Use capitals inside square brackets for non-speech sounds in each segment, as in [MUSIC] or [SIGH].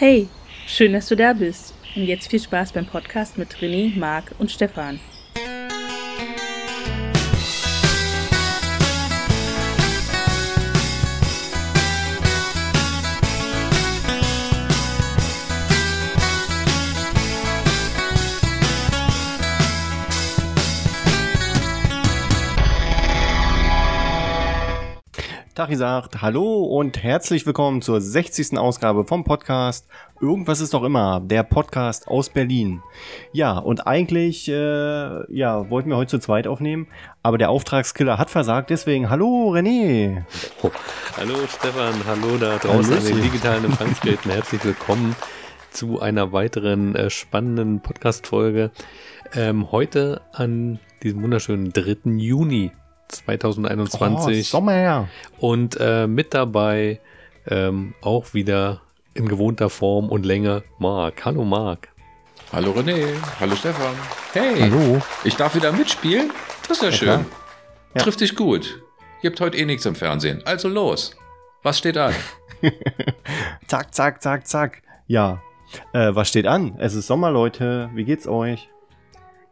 Hey, schön, dass du da bist. Und jetzt viel Spaß beim Podcast mit René, Marc und Stefan. Tachi sagt Hallo und herzlich willkommen zur 60. Ausgabe vom Podcast Irgendwas ist doch immer, der Podcast aus Berlin. Ja, und eigentlich äh, ja, wollten wir heute zu zweit aufnehmen, aber der Auftragskiller hat versagt, deswegen Hallo René. Oh, hallo Stefan, hallo da draußen an den digitalen Empfangsgeräten, herzlich willkommen zu einer weiteren äh, spannenden Podcast-Folge. Ähm, heute an diesem wunderschönen 3. Juni 2021. Oh, Sommer. Und äh, mit dabei ähm, auch wieder in gewohnter Form und Länge Marc. Hallo Marc. Hallo René. Hallo Stefan. Hey. Hallo. Ich darf wieder mitspielen? Das ist ja, ja schön. Ja. Trifft dich gut. Ihr habt heute eh nichts im Fernsehen. Also los. Was steht an? [LAUGHS] zack, zack, zack, zack. Ja. Äh, was steht an? Es ist Sommer, Leute. Wie geht's euch?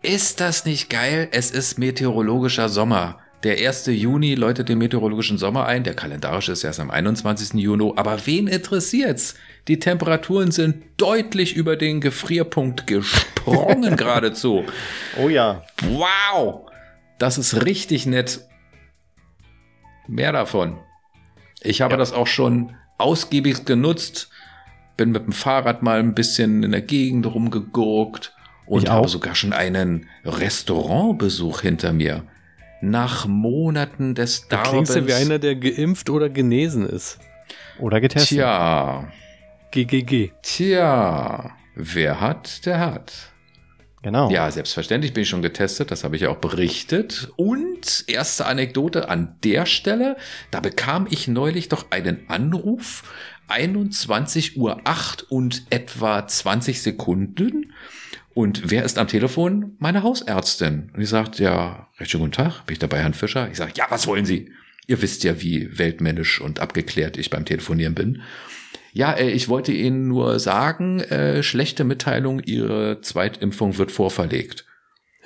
Ist das nicht geil? Es ist meteorologischer Sommer. Der 1. Juni läutet den meteorologischen Sommer ein, der kalendarische ist erst am 21. Juni, aber wen interessiert's? Die Temperaturen sind deutlich über den Gefrierpunkt gesprungen [LAUGHS] geradezu. Oh ja. Wow! Das ist richtig nett. Mehr davon. Ich habe ja. das auch schon ausgiebig genutzt, bin mit dem Fahrrad mal ein bisschen in der Gegend rumgegurkt und habe sogar schon einen Restaurantbesuch hinter mir nach Monaten des da Darbens. Klingst du wie einer, der geimpft oder genesen ist. Oder getestet. Tja. GGG. Tja. Wer hat, der hat. Genau. Ja, selbstverständlich bin ich schon getestet, das habe ich ja auch berichtet. Und erste Anekdote an der Stelle, da bekam ich neulich doch einen Anruf, 21 Uhr 8 und etwa 20 Sekunden. Und wer ist am Telefon? Meine Hausärztin. Und die sagt, ja, recht schönen guten Tag, bin ich dabei, Herrn Fischer? Ich sage, ja, was wollen Sie? Ihr wisst ja, wie weltmännisch und abgeklärt ich beim Telefonieren bin. Ja, äh, ich wollte Ihnen nur sagen, äh, schlechte Mitteilung, Ihre Zweitimpfung wird vorverlegt.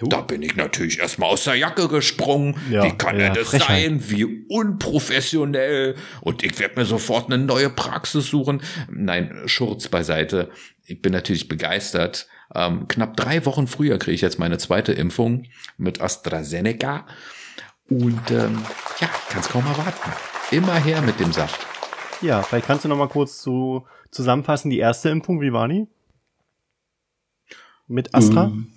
Da bin ich natürlich erstmal aus der Jacke gesprungen. Ja, Wie kann ja, das Frechheit. sein? Wie unprofessionell. Und ich werde mir sofort eine neue Praxis suchen. Nein, Schurz beiseite. Ich bin natürlich begeistert. Ähm, knapp drei Wochen früher kriege ich jetzt meine zweite Impfung mit AstraZeneca. Und ähm, ja, kann es kaum erwarten. Immer her mit dem Saft. Ja, vielleicht kannst du noch mal kurz zu, zusammenfassen. Die erste Impfung, wie war die? Mit Astra? Ähm,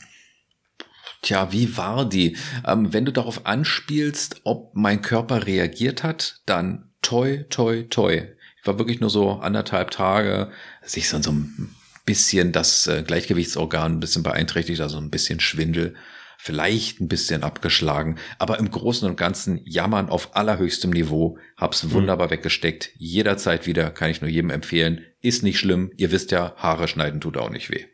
tja, wie war die? Ähm, wenn du darauf anspielst, ob mein Körper reagiert hat, dann toi, toi, toi. Ich war wirklich nur so anderthalb Tage, sich so in so einem bisschen das äh, Gleichgewichtsorgan ein bisschen beeinträchtigt, also ein bisschen Schwindel, vielleicht ein bisschen abgeschlagen, aber im Großen und Ganzen jammern auf allerhöchstem Niveau, hab's mhm. wunderbar weggesteckt, jederzeit wieder, kann ich nur jedem empfehlen, ist nicht schlimm, ihr wisst ja, Haare schneiden tut auch nicht weh.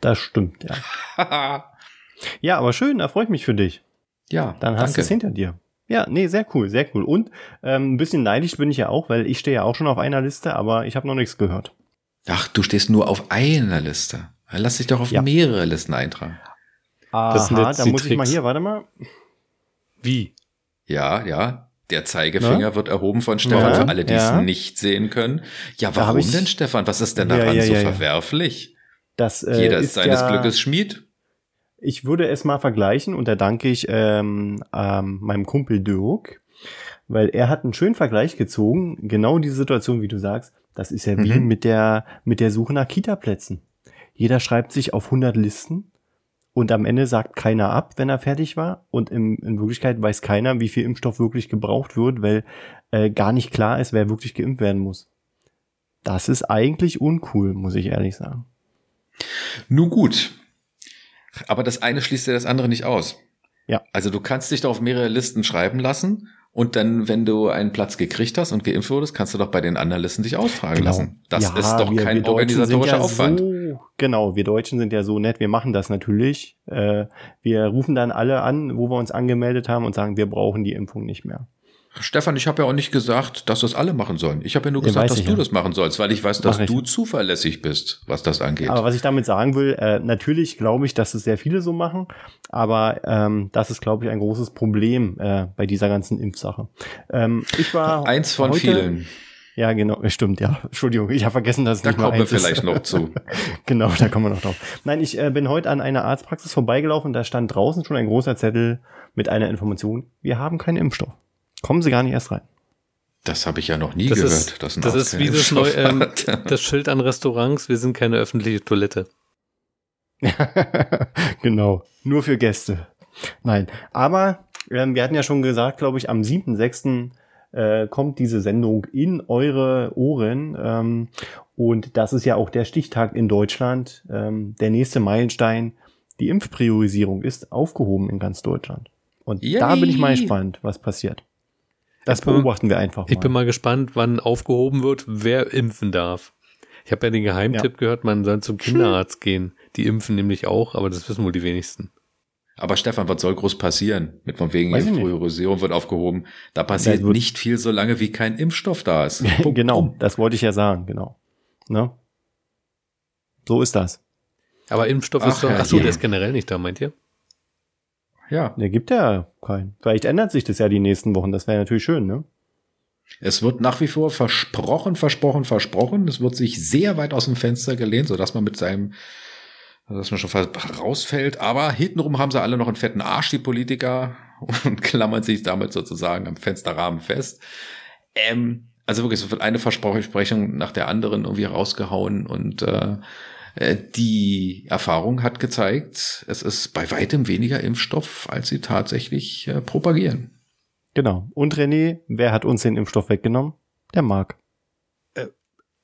Das stimmt, ja. [LAUGHS] ja, aber schön, da freue ich mich für dich. Ja, dann hast du es hinter dir. Ja, nee, sehr cool, sehr cool. Und ähm, ein bisschen neidisch bin ich ja auch, weil ich stehe ja auch schon auf einer Liste, aber ich habe noch nichts gehört. Ach, du stehst nur auf einer Liste. Lass dich doch auf ja. mehrere Listen eintragen. Aha, das sind jetzt da muss Tricks. ich mal hier, warte mal. Wie? Ja, ja. Der Zeigefinger Na? wird erhoben von Stefan, ja, für alle, die ja. es nicht sehen können. Ja, warum ich, denn, Stefan? Was ist denn daran so verwerflich? Das, äh, Jeder ist, ist seines Glückes Schmied. Ich würde es mal vergleichen und da danke ich ähm, ähm, meinem Kumpel Dirk, weil er hat einen schönen Vergleich gezogen, genau diese Situation, wie du sagst. Das ist ja wie mhm. mit der, mit der Suche nach Kita-Plätzen. Jeder schreibt sich auf 100 Listen und am Ende sagt keiner ab, wenn er fertig war. Und in, in Wirklichkeit weiß keiner, wie viel Impfstoff wirklich gebraucht wird, weil äh, gar nicht klar ist, wer wirklich geimpft werden muss. Das ist eigentlich uncool, muss ich ehrlich sagen. Nun gut. Aber das eine schließt ja das andere nicht aus. Ja. Also du kannst dich da auf mehrere Listen schreiben lassen und dann, wenn du einen Platz gekriegt hast und geimpft wurdest, kannst du doch bei den anderen Listen dich austragen genau. lassen. Das ja, ist doch wir, kein wir organisatorischer ja Aufwand. So, genau, wir Deutschen sind ja so nett, wir machen das natürlich. Äh, wir rufen dann alle an, wo wir uns angemeldet haben und sagen, wir brauchen die Impfung nicht mehr. Stefan, ich habe ja auch nicht gesagt, dass das alle machen sollen. Ich habe ja nur Ja, gesagt, dass ich du ja. das machen sollst, weil ich weiß, dass Mach ich. du zuverlässig bist, was das angeht. Aber was ich damit sagen will, äh, natürlich glaube ich, dass es sehr viele so machen, aber ähm, das ist, glaube ich, ein großes Problem äh, bei dieser ganzen Impfsache. Ähm, ich war [LAUGHS] Eins von heute, vielen. Ja, genau, stimmt, ja. Entschuldigung, ich habe vergessen, dass es Da nicht nur kommen wir ist. vielleicht noch zu. [LAUGHS] genau, da kommen wir noch drauf. Nein, ich äh, bin heute an einer Arztpraxis vorbeigelaufen, da stand draußen schon ein großer Zettel mit einer Information, wir haben keinen Impfstoff. Kommen Sie gar nicht erst rein. Das habe ich ja noch nie Das gehört. ist, dass ein das Arzt ist wie das, neu, ähm, das Schild an Restaurants, wir sind keine öffentliche Toilette. [LAUGHS] genau, nur für Gäste. Nein, aber ähm, wir hatten ja schon gesagt, glaube ich, am 7.6. Äh, kommt diese Sendung in eure Ohren. Ähm, und das ist ja auch der Stichtag in Deutschland. Ähm, der nächste Meilenstein, die Impfpriorisierung ist aufgehoben in ganz Deutschland. Und da bin ich mal Yay! gespannt, was passiert. Das Ich bin- beobachten wir einfach Ich mal. bin mal gespannt, wann aufgehoben wird, wer impfen darf. Ich habe ja den Geheimtipp gehört, man soll zum Kinderarzt gehen. Die impfen nämlich auch, aber das wissen wohl die wenigsten. Aber Stefan, was soll groß passieren? Mit von wegen ich. Priorisierung wird aufgehoben. Da passiert Ja, nicht viel, solange wie kein Impfstoff da ist. [LAUGHS] Genau, das wollte ich ja sagen, genau. Ne? So ist das. Aber Impfstoff Ach, ist doch, ach so, herrje. der ist generell nicht da, meint ihr? Ja. Der gibt ja keinen. Vielleicht ändert sich das ja die nächsten Wochen. Das wäre natürlich schön, ne? Es wird nach wie vor versprochen, versprochen, versprochen. Es wird sich sehr weit aus dem Fenster gelehnt, sodass man mit seinem, dass man schon fast rausfällt. Aber hintenrum haben sie alle noch einen fetten Arsch, die Politiker, [LAUGHS] und klammern sich damit sozusagen am Fensterrahmen fest. Ähm, also wirklich, es wird eine Versprechung nach der anderen irgendwie rausgehauen und äh, äh, die Erfahrung hat gezeigt, es ist bei weitem weniger Impfstoff, als sie tatsächlich äh, propagieren. Genau. Und René, wer hat uns den Impfstoff weggenommen? Der Marc.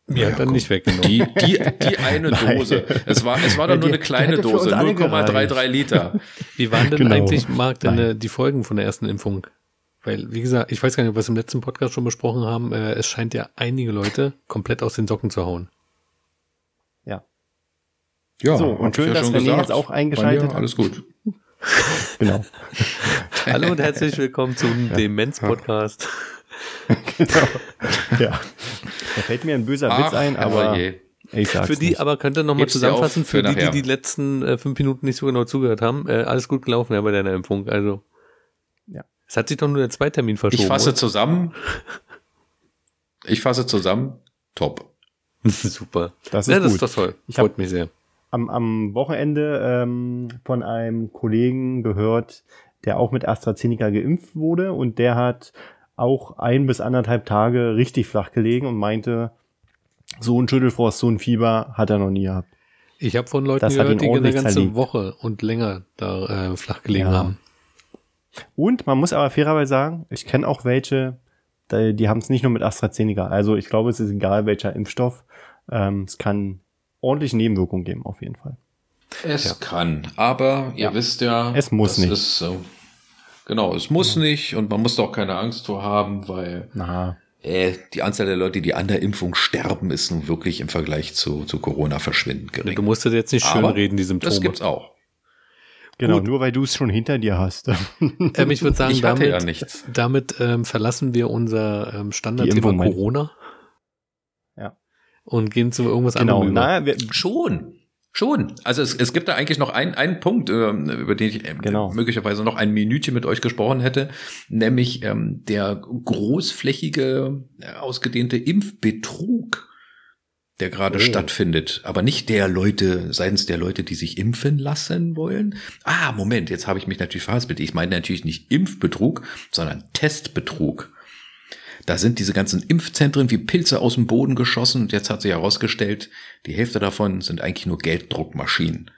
Mir hat dann nicht weggenommen. Die, die, die eine. [LAUGHS] Dose. Es war, es war doch Ja, nur die- eine kleine Dose, alle 0,33 Liter. [LAUGHS] Wie waren denn Genau. eigentlich, Marc, denn, äh, die Folgen von der ersten Impfung? Weil, wie gesagt, ich weiß gar nicht, ob wir es im letzten Podcast schon besprochen haben, äh, es scheint ja einige Leute komplett aus den Socken zu hauen. Ja, So, und ich schön, ja dass René gesagt. jetzt auch Bei eingeschaltet mir hat. Alles gut. [LAUGHS] Genau. Hallo und herzlich willkommen zum Demenz-Podcast. [LAUGHS] genau. Ja. Da fällt mir ein böser Witz ein, aber herrje. ich sag's Für die, nicht. aber könnt ihr nochmal zusammenfassen, für für die, die nachher. die letzten äh, fünf Minuten nicht so genau zugehört haben, äh, alles gut gelaufen ja bei deiner Impfung. Also, Ja. es hat sich doch nur der Zweitermin verschoben. Ich fasse oder? zusammen. Ich fasse zusammen. Top. [LAUGHS] Super. Das ist ja, das gut. ist doch toll. Ich hab- Freut mich sehr. Am, am Wochenende ähm, von einem Kollegen gehört, der auch mit AstraZeneca geimpft wurde und der hat auch ein bis anderthalb Tage richtig flach gelegen und meinte, so ein Schüttelfrost, so ein Fieber hat er noch nie gehabt. Ich habe von Leuten Das gehört, die eine ganze zerlegt. Woche und länger da äh, flach gelegen Ja. haben. Und man muss aber fairerweise sagen, ich kenne auch welche, die, die haben es nicht nur mit AstraZeneca. Also ich glaube, es ist egal welcher Impfstoff. Ähm, es kann ordentliche Nebenwirkungen geben, auf jeden Fall. Es Ja. kann, aber ihr Ja. wisst ja, Es muss das nicht. Ist, so. genau, es muss nicht und man muss doch keine Angst vor haben, weil Na, äh, die Anzahl der Leute, die an der Impfung sterben, ist nun wirklich im Vergleich zu, zu Corona verschwindend gering. Du musst das jetzt nicht schön Aber reden, die Symptome. Das gibt's auch. genau, Gut. nur weil du es schon hinter dir hast. [LAUGHS] Ähm, ich würde sagen, Ich damit, ja nichts. damit ähm, verlassen wir unser ähm, Standardthema Corona. Und gehen zu irgendwas genau, anderem über. na, wir, Schon. Schon. Also es, es gibt da eigentlich noch einen, einen Punkt, ähm, über den ich ähm, Genau. möglicherweise noch ein Minütchen mit euch gesprochen hätte, nämlich ähm, der großflächige, äh, ausgedehnte Impfbetrug, der gerade Oh. stattfindet. Aber nicht der Leute, seitens der Leute, die sich impfen lassen wollen. Ah, Moment, jetzt habe ich mich natürlich verhaspelt. Ich meine natürlich nicht Impfbetrug, sondern Testbetrug. Da sind diese ganzen Impfzentren wie Pilze aus dem Boden geschossen und jetzt hat sich herausgestellt, die Hälfte davon sind eigentlich nur Gelddruckmaschinen.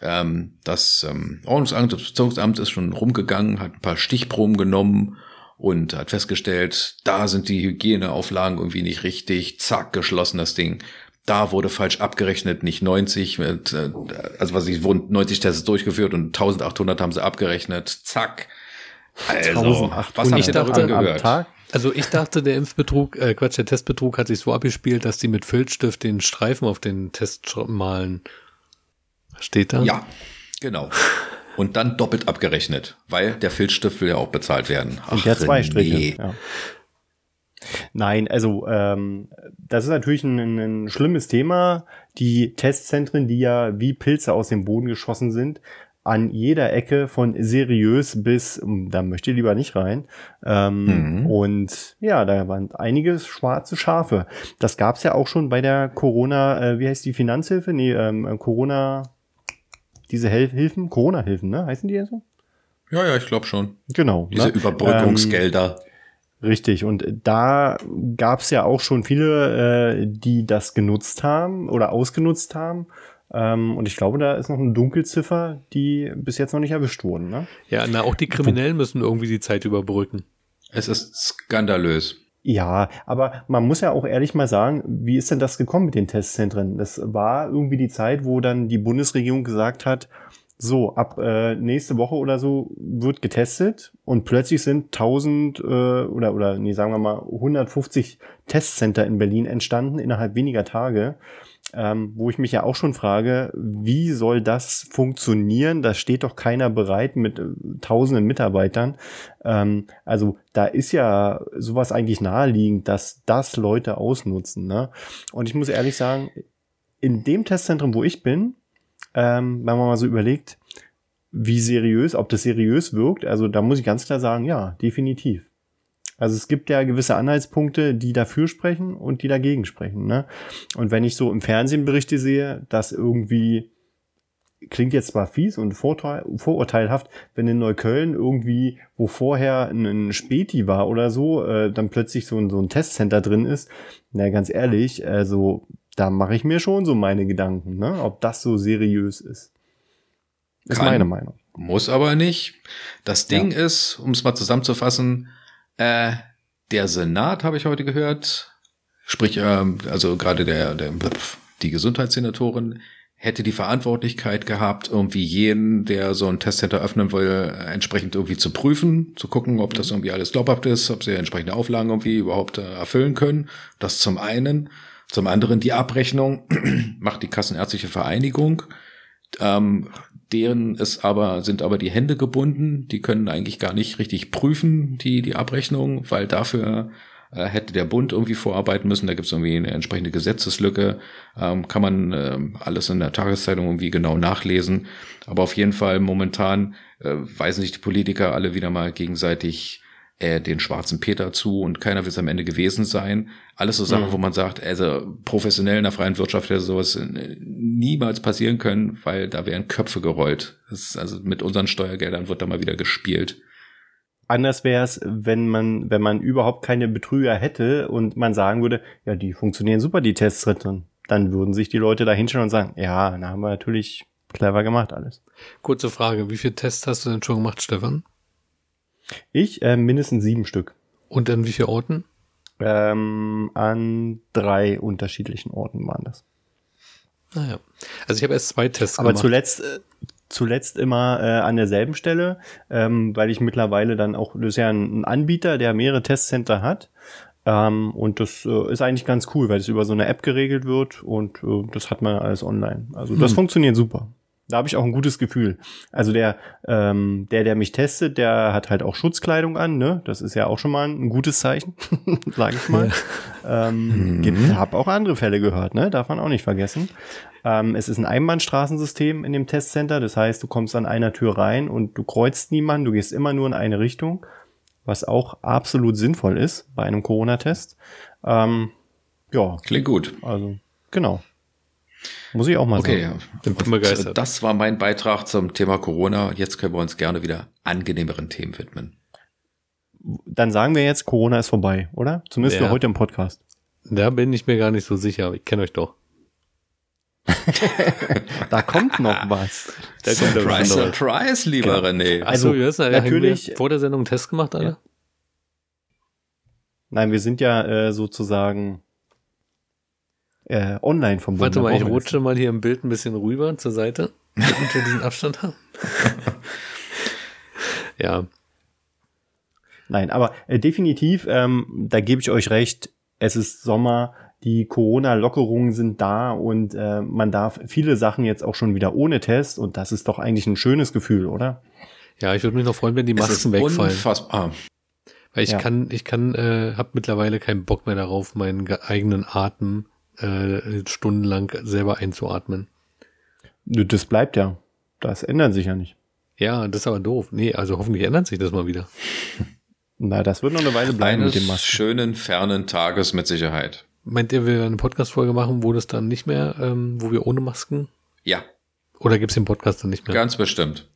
Ähm, das ähm, Ordnungsamt, das Bezirksamt ist schon rumgegangen, hat ein paar Stichproben genommen und hat festgestellt, da sind die Hygieneauflagen irgendwie nicht richtig, zack, geschlossen das Ding. Da wurde falsch abgerechnet, nicht 90, mit, äh, also was ich, wurden 90 Tests durchgeführt und 1800 haben sie abgerechnet, zack. Also, 1800 was habt Ich ihr darüber am gehört? Tag. Also ich dachte, der Impfbetrug, äh, Quatsch, der Testbetrug hat sich so abgespielt, dass die mit Filzstift den Streifen auf den Test malen. Steht da? Ja, genau. Und dann doppelt abgerechnet, weil der Filzstift will ja auch bezahlt werden. Ach, und der zwei Striche. Ja. Nein, also ähm, das ist natürlich ein, ein schlimmes Thema. Die Testzentren, die ja wie Pilze aus dem Boden geschossen sind, an jeder Ecke von seriös bis, hm, da möchte ich lieber nicht rein. Ähm, mhm. Und ja, da waren einige schwarze Schafe. Das gab's ja auch schon bei der Corona, äh, wie heißt die Finanzhilfe? Nee, ähm, Corona, diese Hel Hilfen, Corona-Hilfen, ne? Heißen die ja so? Ja, ja, ich glaube schon. Genau. Diese ne? Überbrückungsgelder. Ähm, Richtig, und da gab's ja auch schon viele, äh, die das genutzt haben oder ausgenutzt haben. Ähm, und ich glaube, da ist noch eine Dunkelziffer, die bis jetzt noch nicht erwischt wurden. Ne? Ja, na, auch die Kriminellen müssen irgendwie die Zeit überbrücken. Es ist skandalös. Ja, aber man muss ja auch ehrlich mal sagen, wie ist denn das gekommen mit den Testzentren? Das war irgendwie die Zeit, wo dann die Bundesregierung gesagt hat, so, ab äh, nächste Woche oder so wird getestet und plötzlich sind 1000 äh, oder, oder nee, sagen wir mal 150 Testcenter in Berlin entstanden innerhalb weniger Tage ähm, wo ich mich ja auch schon frage, wie soll das funktionieren? Da steht doch keiner bereit mit äh, tausenden Mitarbeitern. Ähm, also da ist ja sowas eigentlich naheliegend, dass das Leute ausnutzen. Ne? Und ich muss ehrlich sagen, in dem Testzentrum, wo ich bin, ähm, wenn man mal so überlegt, wie seriös, ob das seriös wirkt, also da muss ich ganz klar sagen, ja, definitiv. Also es gibt ja gewisse Anhaltspunkte, die dafür sprechen und die dagegen sprechen. Ne? Und wenn ich so im Fernsehen Berichte sehe, dass irgendwie klingt jetzt zwar fies und vorurteilhaft, wenn in Neukölln irgendwie, wo vorher ein Späti war oder so, äh, dann plötzlich so ein, so ein Testcenter drin ist. Na, ganz ehrlich, also da mache ich mir schon so meine Gedanken, ne? ob das so seriös ist. Ist Kann, meine Meinung. Muss aber nicht. Das Ding ja. ist, um es mal zusammenzufassen, äh, der Senat habe ich heute gehört, sprich, ähm, also gerade der, der die Gesundheitssenatorin hätte die Verantwortlichkeit gehabt, irgendwie jeden, der so ein Testcenter öffnen will, entsprechend irgendwie zu prüfen, zu gucken, ob das irgendwie alles glaubhaft ist, ob sie entsprechende Auflagen irgendwie überhaupt äh, erfüllen können. Das zum einen. Zum anderen die Abrechnung [CLEARS THROAT] macht die Kassenärztliche Vereinigung. Ähm, deren ist aber, sind aber die Hände gebunden. Die können eigentlich gar nicht richtig prüfen, die, die Abrechnung, weil dafür äh, hätte der Bund irgendwie vorarbeiten müssen. Da gibt es irgendwie eine entsprechende Gesetzeslücke. Ähm, kann man äh, alles in der Tageszeitung irgendwie genau nachlesen. Aber auf jeden Fall momentan äh, weisen sich die Politiker alle wieder mal gegenseitig äh, den schwarzen Peter zu und keiner will es am Ende gewesen sein. Alles so Sachen, mhm. wo man sagt, also professionell in der freien Wirtschaft hätte sowas äh, niemals passieren können, weil da wären Köpfe gerollt. Das ist also mit unseren Steuergeldern wird da mal wieder gespielt. Anders wäre es, wenn man, wenn man überhaupt keine Betrüger hätte und man sagen würde, ja, die funktionieren super, die Tests drin. Dann würden sich die Leute da hinschauen und sagen, ja, da haben wir natürlich clever gemacht alles. Kurze Frage, wie viele Tests hast du denn schon gemacht, Stefan? Ich äh, mindestens sieben Stück. Und an wie vielen Orten? Ähm, an drei unterschiedlichen Orten waren das. Naja. Ah, also ich habe erst zwei Tests Aber gemacht. Aber zuletzt, äh, zuletzt immer äh, an derselben Stelle, ähm, weil ich mittlerweile dann auch, das ist ja ein, ein Anbieter, der mehrere Testcenter hat. Ähm, und das äh, ist eigentlich ganz cool, weil es über so eine App geregelt wird und äh, das hat man alles online. Also das hm. funktioniert super. Da habe ich auch ein gutes Gefühl. Also der, ähm, der, der mich testet, der hat halt auch Schutzkleidung an, ne? Das ist ja auch schon mal ein gutes Zeichen, [LAUGHS] sage ich mal. ähm, mhm. gibt, hab auch andere Fälle gehört, ne? Darf man auch nicht vergessen. Ähm, es ist ein Einbahnstraßensystem in dem Testcenter, das heißt, du kommst an einer Tür rein und du kreuzt niemanden, du gehst immer nur in eine Richtung, was auch absolut sinnvoll ist bei einem Corona-Test. Ähm, ja. Klingt gut. Also, genau. Muss ich auch mal okay, sagen. Okay, bin begeistert. Das war mein Beitrag zum Thema Corona. Jetzt können wir uns gerne wieder angenehmeren Themen widmen. Dann sagen wir jetzt, Corona ist vorbei, oder? Zumindest ja. für heute im Podcast. Da bin ich mir gar nicht so sicher. Ich kenne euch doch. [LAUGHS] da kommt noch was. Da surprise, kommt surprise, lieber genau. René. Also, hast natürlich vor der Sendung einen Test gemacht, alle? Ja. Nein, wir sind ja äh, sozusagen äh, online vom Warte mal, ich rutsche mal hier im Bild ein bisschen rüber zur Seite, damit wir diesen Abstand haben. [LAUGHS] ja. Nein, aber äh, definitiv, ähm, da gebe ich euch recht, es ist Sommer, die Corona-Lockerungen sind da und äh, man darf viele Sachen jetzt auch schon wieder ohne Test und das ist doch eigentlich ein schönes Gefühl, oder? Ja, ich würde mich noch freuen, wenn die Masken wegfallen. Unfassbar. Weil ich ja. kann, ich kann, äh, habe mittlerweile keinen Bock mehr darauf, meinen eigenen Atem äh, stundenlang selber einzuatmen. Das bleibt ja. Das ändert sich ja nicht. Ja, das ist aber doof. Nee, also hoffentlich ändert sich das mal wieder. [LAUGHS] Na, das wird noch eine Weile bleiben Eines mit dem Masken. schönen, fernen Tages mit Sicherheit. Meint ihr, wir werden eine Podcast-Folge machen, wo das dann nicht mehr, ähm, wo wir ohne Masken? Ja. Oder gibt's den Podcast dann nicht mehr? Ganz bestimmt.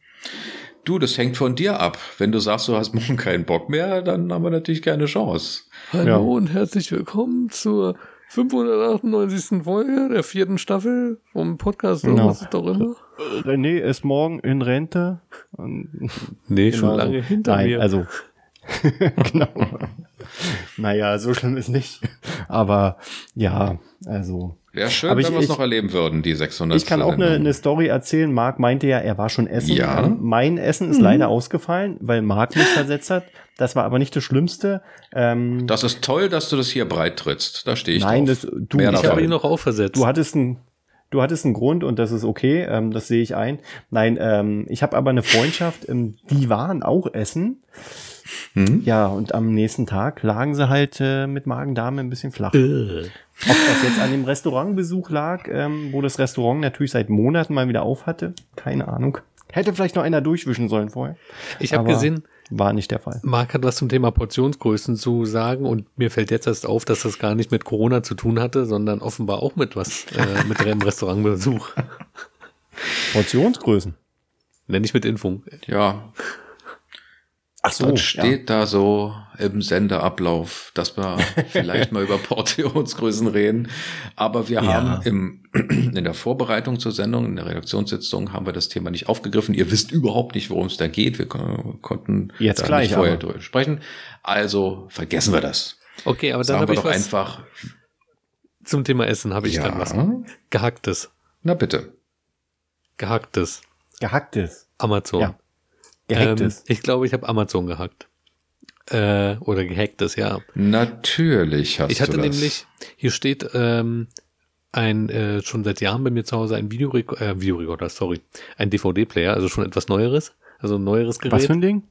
Du, das hängt von dir ab. Wenn du sagst, du hast morgen keinen Bock mehr, dann haben wir natürlich keine Chance. Hallo ja. und herzlich willkommen zur 598. Folge der vierten Staffel vom Podcast. Genau. Was ist doch immer? René ist morgen in Rente. nee, genau. schon lange hinter Nein, mir. Also, [LAUGHS] [LAUGHS] genau. naja, so schlimm ist nicht. Aber ja, also Wäre schön, Aber wenn wir es noch erleben würden, die 600. Ich kann auch eine, eine Story erzählen. Marc meinte ja, er war schon essen. Ja. Mein Essen ist mhm. leider ausgefallen, weil Marc mich versetzt hat. Das war aber nicht das Schlimmste. Ähm, das ist toll, dass du das hier breit trittst. Da stehe ich Nein, drauf. Das, du, Mehr ich habe ihn noch aufversetzt. Du hattest ein, du hattest einen Grund und das ist okay. Ähm, das sehe ich ein. Nein, ähm, ich habe aber eine Freundschaft. Ähm, die waren auch essen. Mhm. Ja, und am nächsten Tag lagen sie halt äh, mit Magen-Darm ein bisschen flach. Äh. Ob das jetzt an dem Restaurantbesuch lag, ähm, wo das Restaurant natürlich seit Monaten mal wieder auf hatte, keine Ahnung. Hätte vielleicht noch einer durchwischen sollen vorher. Ich habe gesehen, war nicht der Fall. Marc hat was zum Thema Portionsgrößen zu sagen und mir fällt jetzt erst auf, dass das gar nicht mit Corona zu tun hatte, sondern offenbar auch mit was, äh, mit dem Restaurantbesuch. Portionsgrößen? Nenn ich mit Impfung. Ja, Ach so, das steht ja. da so im Sendeablauf, dass wir [LAUGHS] vielleicht mal über Portionsgrößen reden. Aber wir ja. haben im, [CLEARS THROAT] in der Vorbereitung zur Sendung, in der Redaktionssitzung, haben wir das Thema nicht aufgegriffen. Ihr wisst überhaupt nicht, worum es da geht. Wir konnten jetzt gleich nicht vorher aber. sprechen. Also vergessen wir das. Okay, aber dann habe ich doch einfach zum Thema Essen habe ich ja. dann was gehacktes. Na bitte. Gehacktes. Gehacktes. Amazon. Ja. Gehacktes. Ähm, ich glaube, ich habe Amazon gehackt. Äh, oder gehacktes, ja. Natürlich hast ich hatte du das. nämlich, hier steht ähm, ein äh, schon seit Jahren bei mir zu Hause ein Videorekorder, äh, Videorekorder, sorry, ein DVD-Player, also schon etwas Neueres, also ein neueres Gerät. Was für ein Ding?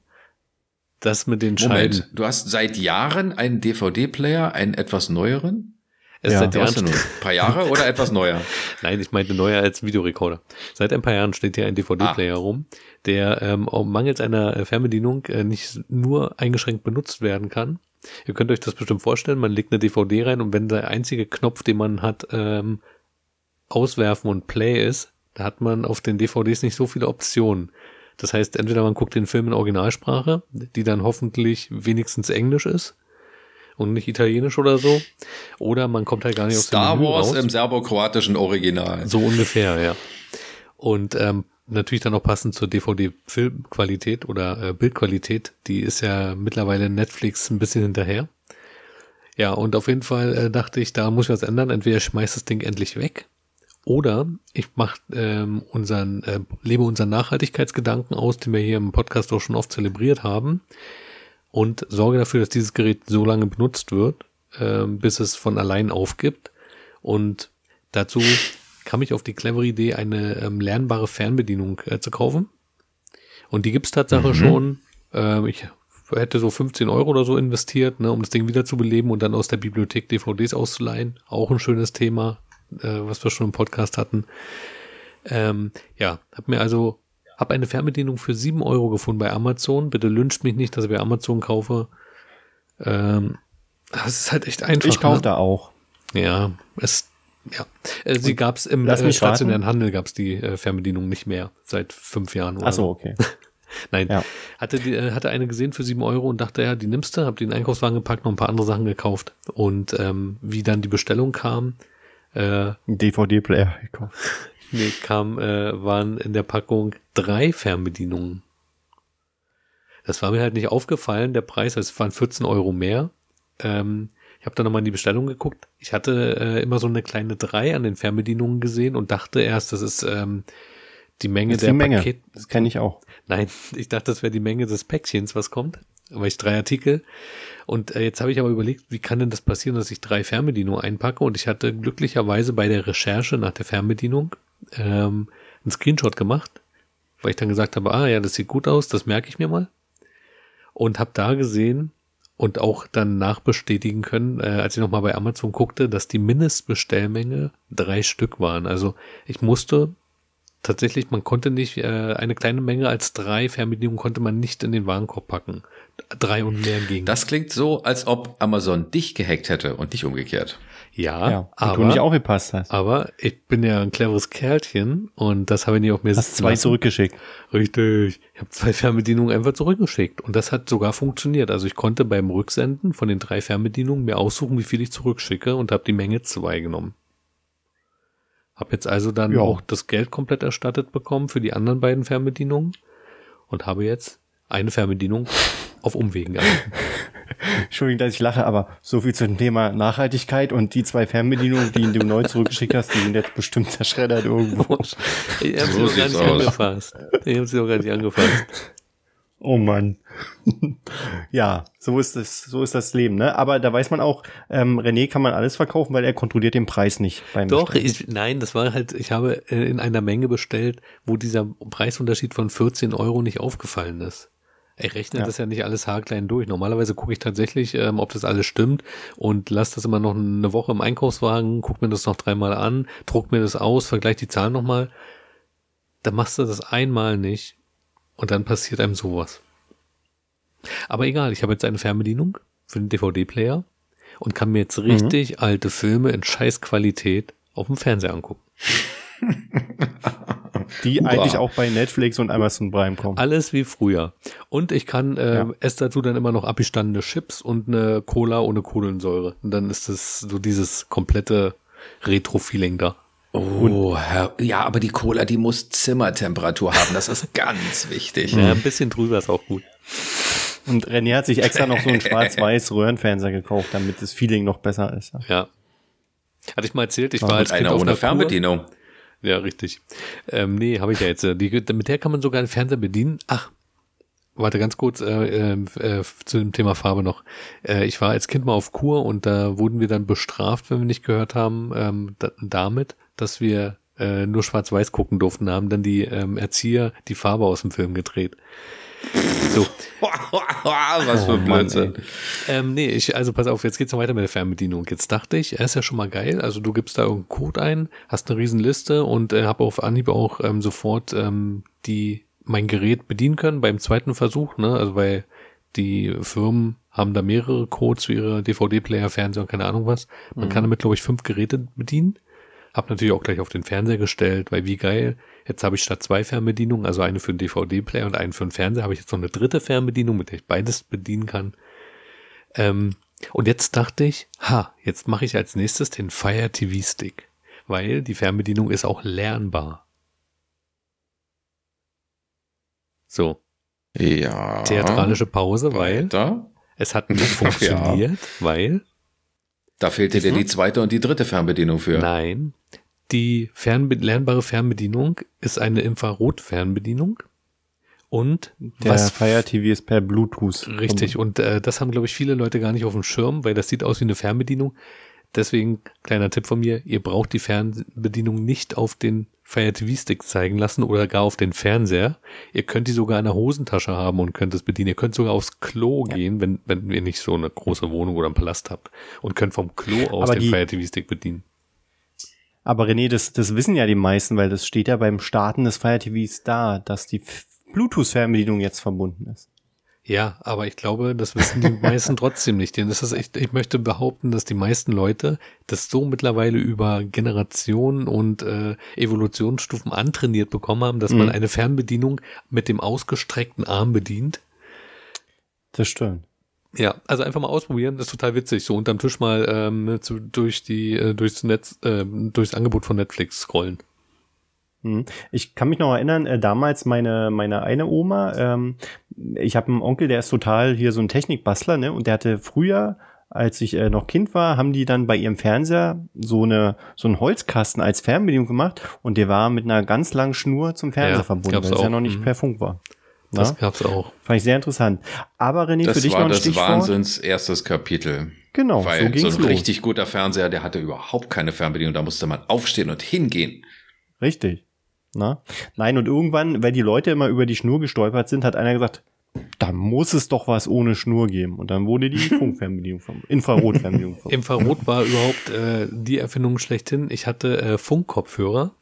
Das mit den Moment, Scheiben. du hast seit Jahren einen DVD-Player, einen etwas neueren? Es ja, seit Jahren ein paar Jahre oder etwas neuer? [LAUGHS] Nein, ich meinte neuer als Videorekorder. Seit ein paar Jahren steht hier ein DVD-Player ah. rum, der ähm, mangels einer äh, Fernbedienung äh, nicht nur eingeschränkt benutzt werden kann. Ihr könnt euch das bestimmt vorstellen, man legt eine DVD rein und wenn der einzige Knopf, den man hat, ähm, auswerfen und Play ist, da hat man auf den DVDs nicht so viele Optionen. Das heißt, entweder man guckt den Film in Originalsprache, die dann hoffentlich wenigstens Englisch ist, und nicht italienisch oder so. Oder man kommt halt gar nicht auf Star Wars raus. im serbokroatischen Original. So ungefähr, ja. Und ähm, natürlich dann auch passend zur DVD-Filmqualität oder äh, Bildqualität. Die ist ja mittlerweile Netflix ein bisschen hinterher. Ja, und auf jeden Fall äh, dachte ich, da muss ich was ändern. Entweder ich schmeiß das Ding endlich weg oder ich mach, ähm, unseren, äh, lebe unseren Nachhaltigkeitsgedanken aus, den wir hier im Podcast auch schon oft zelebriert haben und sorge dafür, dass dieses Gerät so lange benutzt wird, äh, bis es von allein aufgibt. Und dazu kam ich auf die clevere Idee, eine ähm, lernbare Fernbedienung äh, zu kaufen. Und die gibt's Tatsache mhm. schon. Ähm, ich hätte so 15 Euro oder so investiert, ne, um das Ding wieder zu beleben und dann aus der Bibliothek DVDs auszuleihen. Auch ein schönes Thema, äh, was wir schon im Podcast hatten. Ähm, ja, hab mir also habe eine Fernbedienung für 7 Euro gefunden bei Amazon. Bitte lünscht mich nicht, dass ich bei Amazon kaufe. Ähm, das ist halt echt einfach. Ich kaufe ne? da auch. Ja, es, ja. Äh, sie gab es im äh, stationären Handel gab es die äh, Fernbedienung nicht mehr seit fünf Jahren. Oder Ach so, okay. [LAUGHS] Nein, ja. hatte, die, äh, hatte eine gesehen für 7 Euro und dachte, ja, die nimmst du, hab die in den Einkaufswagen gepackt, noch ein paar andere Sachen gekauft. Und ähm, wie dann die Bestellung kam, äh, DVD-Player gekauft. Nee, kam, äh, waren in der Packung drei Fernbedienungen. Das war mir halt nicht aufgefallen, der Preis, es waren 14 Euro mehr. Ähm, ich habe dann nochmal in die Bestellung geguckt. Ich hatte äh, immer so eine kleine drei an den Fernbedienungen gesehen und dachte erst, das ist ähm, die Menge das der die Menge. Paket. Das kenne ich auch. Nein, [LAUGHS] ich dachte, das wäre die Menge des Päckchens, was kommt. weil ich drei Artikel. Und äh, jetzt habe ich aber überlegt, wie kann denn das passieren, dass ich drei Fernbedienungen einpacke? Und ich hatte glücklicherweise bei der Recherche nach der Fernbedienung ähm, einen Screenshot gemacht, weil ich dann gesagt habe, ah ja, das sieht gut aus, das merke ich mir mal. Und habe da gesehen und auch dann nachbestätigen können, äh, als ich nochmal bei Amazon guckte, dass die Mindestbestellmenge drei Stück waren. Also ich musste tatsächlich, man konnte nicht, äh, eine kleine Menge als drei Fernbedienungen konnte man nicht in den Warenkorb packen. Drei und mehr ging. Das klingt so, als ob Amazon dich gehackt hätte und nicht umgekehrt. Ja, Ja, aber, du nicht aufgepasst hast. aber ich bin ja ein cleveres Kerlchen und das habe ich nicht auf mir Hast sitzen zwei lassen. zurückgeschickt. Richtig. Ich habe zwei Fernbedienungen einfach zurückgeschickt und das hat sogar funktioniert. Also ich konnte beim Rücksenden von den drei Fernbedienungen mir aussuchen, wie viel ich zurückschicke und habe die Menge zwei genommen. Hab jetzt also dann Ja. auch das Geld komplett erstattet bekommen für die anderen beiden Fernbedienungen und habe jetzt eine Fernbedienung auf Umwegen erhalten. [LAUGHS] Entschuldigung, dass ich lache, aber so viel zum Thema Nachhaltigkeit und die zwei Fernbedienungen, die du neu zurückgeschickt hast, die sind jetzt bestimmt zerschreddert irgendwo. [LAUGHS] Ich habe sie So doch gar nicht aus. angefasst. Ich habe sie doch gar nicht angefasst. Oh Mann. [LAUGHS] ja, so ist das, so ist das Leben, ne? Aber da weiß man auch, ähm, René kann man alles verkaufen, weil er kontrolliert den Preis nicht beim Doch, ich, nein, das war halt, ich habe äh, in einer Menge bestellt, wo dieser Preisunterschied von 14 Euro nicht aufgefallen ist. Ich rechne Ja. das ja nicht alles haarklein durch. Normalerweise gucke ich tatsächlich, ähm, ob das alles stimmt und lasse das immer noch eine Woche im Einkaufswagen, guck mir das noch dreimal an, druck mir das aus, vergleich die Zahlen nochmal. Dann machst du das einmal nicht und dann passiert einem sowas. Aber egal, ich habe jetzt eine Fernbedienung für den DVD-Player und kann mir jetzt richtig alte Filme in Scheißqualität auf dem Fernseher angucken. [LAUGHS] Die Hurra. eigentlich auch bei Netflix und Amazon Prime kommen. Alles wie früher. Und ich kann äh, Ja. esse dazu dann immer noch abgestandene Chips und eine Cola ohne Kohlensäure. Und dann ist es so dieses komplette Retro-Feeling da. Oh, Herr, ja, aber die Cola, die muss Zimmertemperatur haben. Das ist ganz [LAUGHS] wichtig. Ja, ein bisschen drüber ist auch gut. Und René hat sich extra noch so einen [LAUGHS] schwarz-weiß Röhrenfernseher gekauft, damit das Feeling noch besser ist. Ja. Hatte ich mal erzählt, ich war mit als Kind Einer auf ohne einer Kur. Ja, richtig. Ähm, nee, habe ich ja jetzt. äh, Die, mit der kann man sogar den Fernseher bedienen. Ach, warte ganz kurz äh, äh, äh, zu dem Thema Farbe noch. Äh, ich war als Kind mal auf Kur und da wurden wir dann bestraft, wenn wir nicht gehört haben, ähm, da, damit, dass wir äh, nur schwarz-weiß gucken durften, Da haben dann die ähm, Erzieher die Farbe aus dem Film gedreht. So, [LAUGHS] Was für Oh Blödsinn. ähm, nee, ich, also pass auf, jetzt geht's noch weiter mit der Fernbedienung. Jetzt dachte ich, er ist ja schon mal geil. Also du gibst da irgendeinen Code ein, hast eine riesen Liste und äh, habe auf Anhieb auch ähm, sofort ähm, die mein Gerät bedienen können beim zweiten Versuch, ne? Also weil die Firmen haben da mehrere Codes für ihre DVD-Player, Fernseher und keine Ahnung was. Man kann damit, glaube ich, fünf Geräte bedienen. Hab natürlich auch gleich auf den Fernseher gestellt, weil wie geil. Jetzt habe ich statt zwei Fernbedienungen, also eine für den DVD-Player und eine für den Fernseher, habe ich jetzt noch eine dritte Fernbedienung, mit der ich beides bedienen kann. Ähm, und jetzt dachte ich, ha, jetzt mache ich als nächstes den Fire TV Stick, weil die Fernbedienung ist auch lernbar. So, Ja. theatralische Pause, weil Weiter. es hat nicht [LAUGHS] funktioniert, weil Da fehlte dir du? die zweite und die dritte Fernbedienung für. Nein. Die Fernbe lernbare Fernbedienung ist eine Infrarot-Fernbedienung. Und Der was Fire TV ist per Bluetooth. richtig, und äh, das haben, glaube ich, viele Leute gar nicht auf dem Schirm, weil das sieht aus wie eine Fernbedienung. Deswegen, kleiner Tipp von mir, ihr braucht die Fernbedienung nicht auf den Fire TV Stick zeigen lassen oder gar auf den Fernseher. Ihr könnt die sogar in der Hosentasche haben und könnt es bedienen. Ihr könnt sogar aufs Klo gehen, wenn, wenn ihr nicht so eine große Wohnung oder einen Palast habt und könnt vom Klo aus Aber den Fire TV Stick bedienen. Aber René, das, das wissen ja die meisten, weil das steht ja beim Starten des Fire TVs da, dass die Bluetooth-Fernbedienung jetzt verbunden ist. Ja, aber ich glaube, das wissen die [LAUGHS] meisten trotzdem nicht. Denn das ist echt, ich möchte behaupten, dass die meisten Leute das so mittlerweile über Generationen und äh, Evolutionsstufen antrainiert bekommen haben, dass man Mhm. eine Fernbedienung mit dem ausgestreckten Arm bedient. Das stimmt. Ja, also einfach mal ausprobieren, das ist total witzig. So unterm Tisch mal ähm, zu, durch die äh, durchs Netz, äh, durchs Angebot von Netflix scrollen. Mhm. Ich kann mich noch erinnern, äh, damals meine, meine eine Oma, ähm, ich habe einen Onkel, der ist total hier so ein Technikbastler, ne? Und der hatte früher, als ich äh, noch Kind war, haben die dann bei ihrem Fernseher so eine so einen Holzkasten als Fernbedienung gemacht und der war mit einer ganz langen Schnur zum Fernseher Ja, verbunden, weil es ja noch nicht Mhm. per Funk war. Das gab's auch. Fand ich sehr interessant. Aber René, das für dich war noch ein das Stichwort. Wahnsinns erstes Kapitel. Genau, Weil so so, ging's ein los. richtig guter Fernseher, der hatte überhaupt keine Fernbedienung. Da musste man aufstehen und hingehen. Richtig. Na? Nein, und irgendwann, weil die Leute immer über die Schnur gestolpert sind, hat einer gesagt, da muss es doch was ohne Schnur geben. Und dann wurde die [LAUGHS] Funkfernbedienung vom Infrarotfernbedienung vom Infrarot war überhaupt äh, die Erfindung schlechthin. Ich hatte äh, Funkkopfhörer,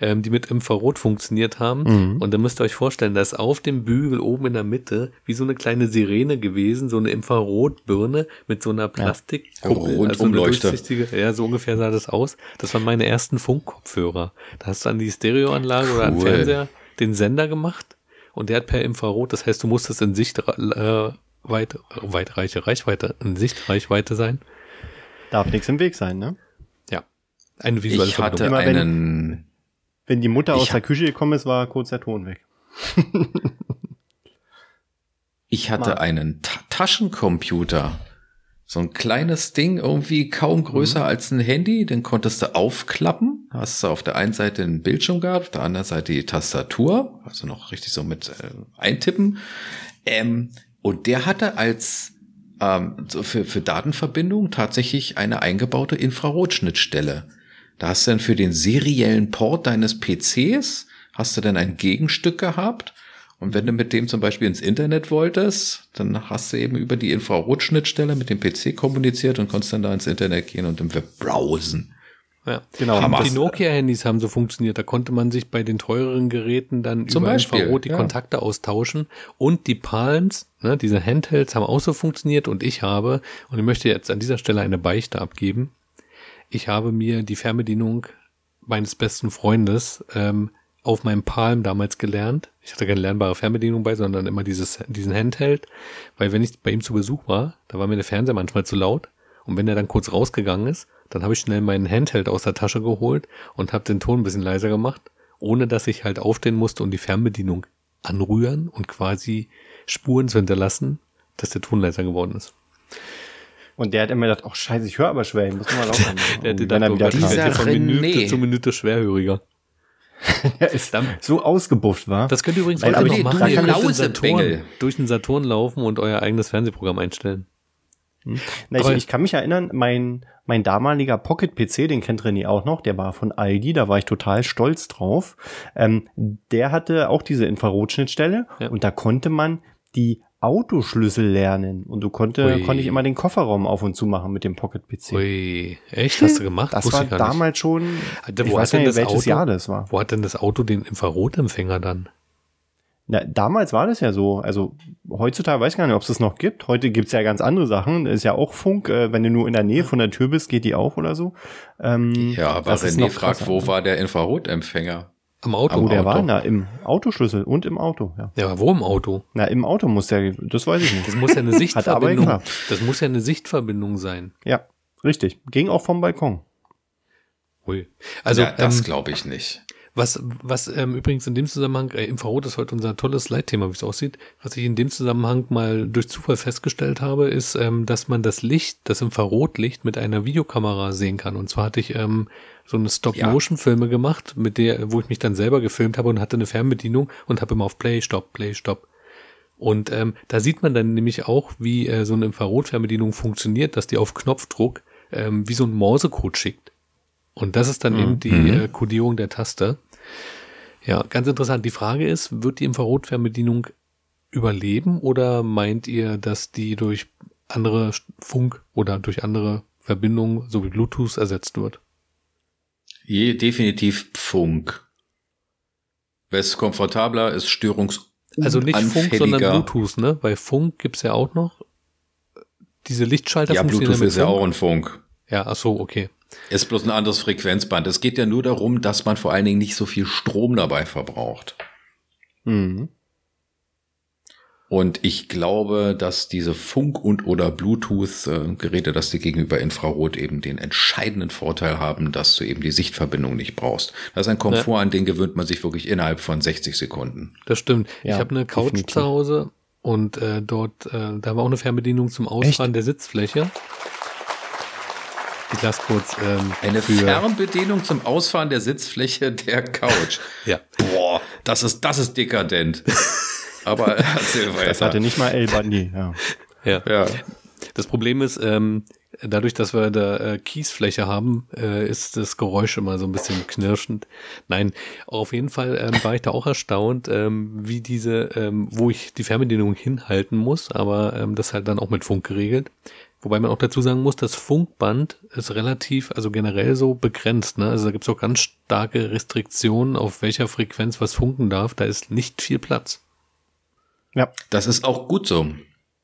ähm, die mit Infrarot funktioniert haben. Mhm. Und da müsst ihr euch vorstellen, da ist auf dem Bügel oben in der Mitte wie so eine kleine Sirene gewesen, so eine Infrarotbirne mit so einer Plastik. Rundumleuchte. ja, so ungefähr sah das aus. Das waren meine ersten Funkkopfhörer. Da hast du an die Stereoanlage oder an den Cool. Fernseher den Sender gemacht und der hat per Infrarot, das heißt, du musstest in Sichtweite, äh, weit, weitreiche Reichweite, in Sichtreichweite sein. Darf nichts im Weg sein, ne? Ja. Eine visuelle Ich hatte wenn- einen, Wenn die Mutter aus Ich der Küche gekommen ist, war kurz der Ton weg. [LAUGHS] ich hatte Mark. einen Ta Taschencomputer. So ein kleines Ding, irgendwie kaum größer Mhm. als ein Handy. Den konntest du aufklappen. Hast du auf der einen Seite den Bildschirm gehabt, auf der anderen Seite die Tastatur. Also noch richtig so mit äh, eintippen. Ähm, und der hatte als ähm, für, für Datenverbindung tatsächlich eine eingebaute Infrarotschnittstelle. Da hast du dann für den seriellen Port deines PCs, hast du dann ein Gegenstück gehabt. Und wenn du mit dem zum Beispiel ins Internet wolltest, dann hast du eben über die Infrarotschnittstelle mit dem PC kommuniziert und konntest dann da ins Internet gehen und im Web browsen. Ja. Genau. Hammer. Die Nokia-Handys haben so funktioniert. Da konnte man sich bei den teureren Geräten dann Zum über Beispiel, Infrarot die ja. Kontakte austauschen. Und die Palms, ne, diese Handhelds haben auch so funktioniert. Und ich habe, und ich möchte jetzt an dieser Stelle eine Beichte abgeben, ich habe mir die Fernbedienung meines besten Freundes ähm, auf meinem Palm damals gelernt. Ich hatte keine lernbare Fernbedienung bei, sondern immer dieses, diesen Handheld. Weil wenn ich bei ihm zu Besuch war, da war mir der Fernseher manchmal zu laut. Und wenn er dann kurz rausgegangen ist, dann habe ich schnell meinen Handheld aus der Tasche geholt und habe den Ton ein bisschen leiser gemacht, ohne dass ich halt aufstehen musste und die Fernbedienung anrühren und quasi Spuren zu hinterlassen, dass der Ton leiser geworden ist. Und der hat immer gedacht, ach scheiße, ich höre aber schwer, ich muss mal laut machen. [LAUGHS] Der hätte Und wenn er gedacht, wieder oh. Dieser von Minute zu Minute schwerhöriger. [LAUGHS] Der ist Dann- so ausgebufft war. Das könnt ihr übrigens Nein, heute noch machen. Ihr Saturn, durch den Saturn laufen und euer eigenes Fernsehprogramm einstellen. Na, ich, Aber- ich kann mich erinnern, mein, mein damaliger Pocket-PC, den kennt René auch noch, der war von Aldi, da war ich total stolz drauf. Ähm, der hatte auch diese Infrarotschnittstelle Ja. und da konnte man die Autoschlüssel lernen und du konnte, Ui. konnte ich immer den Kofferraum auf und zu machen mit dem Pocket-PC. Ui, echt? Hast du gemacht? Das Wusste war ich gar nicht. damals schon, Alter, ich wo weiß hat denn nicht, das welches Auto- Jahr das war. Wo hat denn das Auto den Infrarotempfänger dann? Na, damals war das ja so. Also heutzutage weiß ich gar nicht, ob es das noch gibt. Heute gibt's ja ganz andere Sachen. Das ist ja auch Funk. Äh, wenn du nur in der Nähe von der Tür bist, geht die auch oder so. Ähm, Ja, aber René noch fragt, wo war der Infrarotempfänger? Am Auto? Oh, der Auto. war na, im Autoschlüssel und im Auto. Ja. Ja, wo im Auto? Na, im Auto muss der, das weiß ich Das nicht. muss ja eine [LAUGHS] Sichtverbindung. Das muss ja eine Sichtverbindung sein. Ja, richtig. Ging auch vom Balkon. Ui. Also ja, das ähm, glaube ich nicht. Was, was ähm, übrigens in dem Zusammenhang, äh, Infrarot ist heute unser tolles Leitthema, wie es aussieht. Was ich in dem Zusammenhang mal durch Zufall festgestellt habe, ist, ähm, dass man das Licht, das Infrarotlicht mit einer Videokamera sehen kann. Und zwar hatte ich ähm, so eine Stop-Motion-Filme gemacht, mit der, wo ich mich dann selber gefilmt habe und hatte eine Fernbedienung und habe immer auf Play, Stop, Play, Stop. Und ähm, da sieht man dann nämlich auch, wie äh, so eine Infrarotfernbedienung funktioniert, dass die auf Knopfdruck ähm, wie so ein Morsecode schickt. Und das ist dann eben die äh, Codierung der Taste. Ja, ganz interessant. Die Frage ist, wird die Infrarotfernbedienung überleben oder meint ihr, dass die durch andere Funk oder durch andere Verbindungen, so wie Bluetooth, ersetzt wird? Je, definitiv Funk. Wes komfortabler ist störungs Also nicht Funk, sondern. Bluetooth, ne? Bei Funk gibt's ja auch noch. Diese Lichtschalter Ja, Bluetooth ist ja auch ein Funk. Ja, ach so, okay. Ist bloß ein anderes Frequenzband. Es geht ja nur darum, dass man vor allen Dingen nicht so viel Strom dabei verbraucht. Mhm. Und ich glaube, dass diese Funk- und oder Bluetooth-Geräte, dass die gegenüber Infrarot eben den entscheidenden Vorteil haben, dass du eben die Sichtverbindung nicht brauchst. Das ist ein Komfort, an den gewöhnt man sich wirklich innerhalb von 60 Sekunden. Das stimmt. Ja, ich habe eine Couch definitiv. zu Hause und äh, dort, äh, da war auch eine Fernbedienung zum Ausfahren der Sitzfläche. Ich lasse kurz ähm, Eine für, Fernbedienung zum Ausfahren der Sitzfläche der Couch. [LAUGHS] ja. Boah, das ist, das ist dekadent. [LAUGHS] Aber erzähl weiter. Das hatte nicht mal El Bandi, ja. Ja. ja. Das Problem ist, ähm, dadurch, dass wir da äh, Kiesfläche haben, äh, ist das Geräusch immer so ein bisschen knirschend. Nein, auf jeden Fall ähm, war ich da auch erstaunt, ähm, wie diese, ähm, wo ich die Fernbedienung hinhalten muss, aber ähm, das halt dann auch mit Funk geregelt. Wobei man auch dazu sagen muss, das Funkband ist relativ, also generell so begrenzt. Ne? Also da gibt es auch ganz starke Restriktionen, auf welcher Frequenz was funken darf. Da ist nicht viel Platz. Ja. Das ist auch gut so,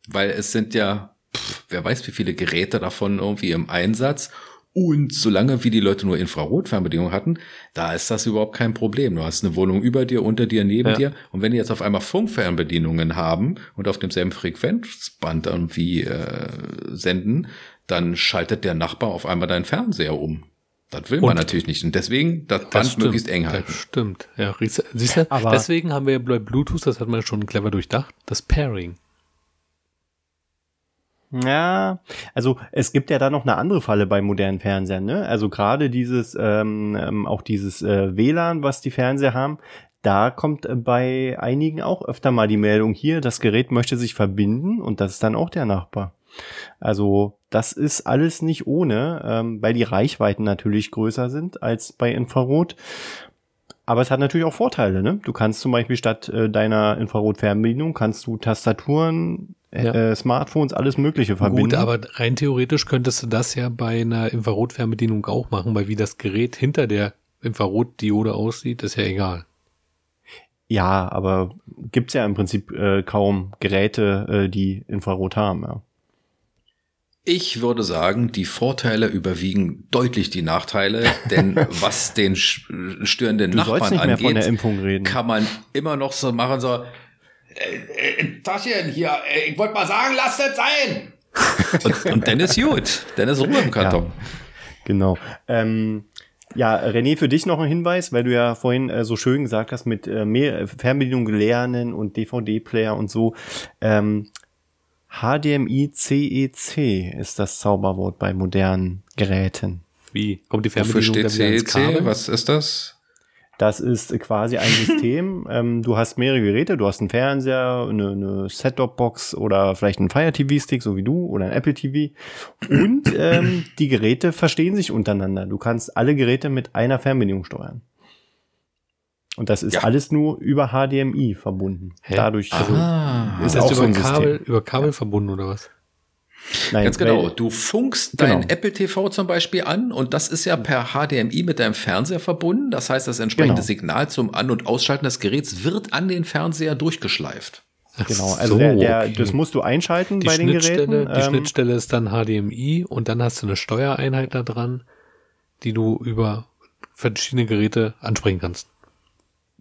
weil es sind ja pff, wer weiß, wie viele Geräte davon irgendwie im Einsatz. Und solange wie die Leute nur Infrarotfernbedienung hatten, da ist das überhaupt kein Problem. Du hast eine Wohnung über dir, unter dir, neben ja. dir. Und wenn die jetzt auf einmal Funkfernbedienungen haben und auf demselben Frequenzband irgendwie äh, senden, dann schaltet der Nachbar auf einmal deinen Fernseher um. Das will und man natürlich nicht. Und deswegen das, das Band stimmt, möglichst eng halten. Das stimmt. Ja, siehst du, Aber deswegen haben wir bei Bluetooth, das hat man schon clever durchdacht, das Pairing. Ja, also es gibt ja da noch eine andere Falle bei modernen Fernsehern, ne? Also gerade dieses, ähm, ähm auch dieses äh, WLAN, was die Fernseher haben, da kommt äh, bei einigen auch öfter mal die Meldung hier, das Gerät möchte sich verbinden und das ist dann auch der Nachbar. Also das ist alles nicht ohne, ähm, weil die Reichweiten natürlich größer sind als bei Infrarot. Aber es hat natürlich auch Vorteile. Ne? Du kannst zum Beispiel statt äh, deiner Infrarot-Fernbedienung kannst du Tastaturen, ja. äh, Smartphones, alles Mögliche verbinden. Gut, aber rein theoretisch könntest du das ja bei einer Infrarot-Fernbedienung auch machen, weil wie das Gerät hinter der Infrarotdiode aussieht, ist ja egal. Ja, aber gibt's ja im Prinzip äh, kaum Geräte, äh, die Infrarot haben. Ja. Ich würde sagen, die Vorteile überwiegen deutlich die Nachteile, denn [LAUGHS] was den störenden du Nachbarn angeht, kann man immer noch so machen, so, äh, äh, Taschen hier, äh, ich wollte mal sagen, lasst es sein. [LAUGHS] und, und dann ist gut, dann ist Ruhe im Karton. Ja, genau. Ähm, ja, René, für dich noch ein Hinweis, weil du ja vorhin äh, so schön gesagt hast mit äh, mehr Fernbedienung lernen und DVD-Player und so. Ähm, HDMI CEC ist das Zauberwort bei modernen Geräten. Wie? Kommt die Fernbedienung Wofür steht CEC? Was ist das? Das ist quasi ein [LAUGHS] System. ähm, du hast mehrere Geräte. Du hast einen Fernseher, eine, eine Set-Top-Box oder vielleicht einen Fire TV-Stick, so wie du, oder ein Apple TV. Und ähm, die Geräte verstehen sich untereinander. Du kannst alle Geräte mit einer Fernbedienung steuern. Und das ist ja. alles nur über HDMI verbunden. Hä? Dadurch also, ist das auch über, so Kabel, über Kabel verbunden oder was? Nein, Ganz genau. Weil, du funkst genau. dein Apple TV zum Beispiel an und das ist ja per HDMI mit deinem Fernseher verbunden. Das heißt, das entsprechende genau. Signal zum An- und Ausschalten des Geräts wird an den Fernseher durchgeschleift. Genau, also so, der, der, okay. das musst du einschalten die bei den Geräten. Die ähm, Schnittstelle ist dann HDMI und dann hast du eine Steuereinheit da dran, die du über verschiedene Geräte ansprechen kannst.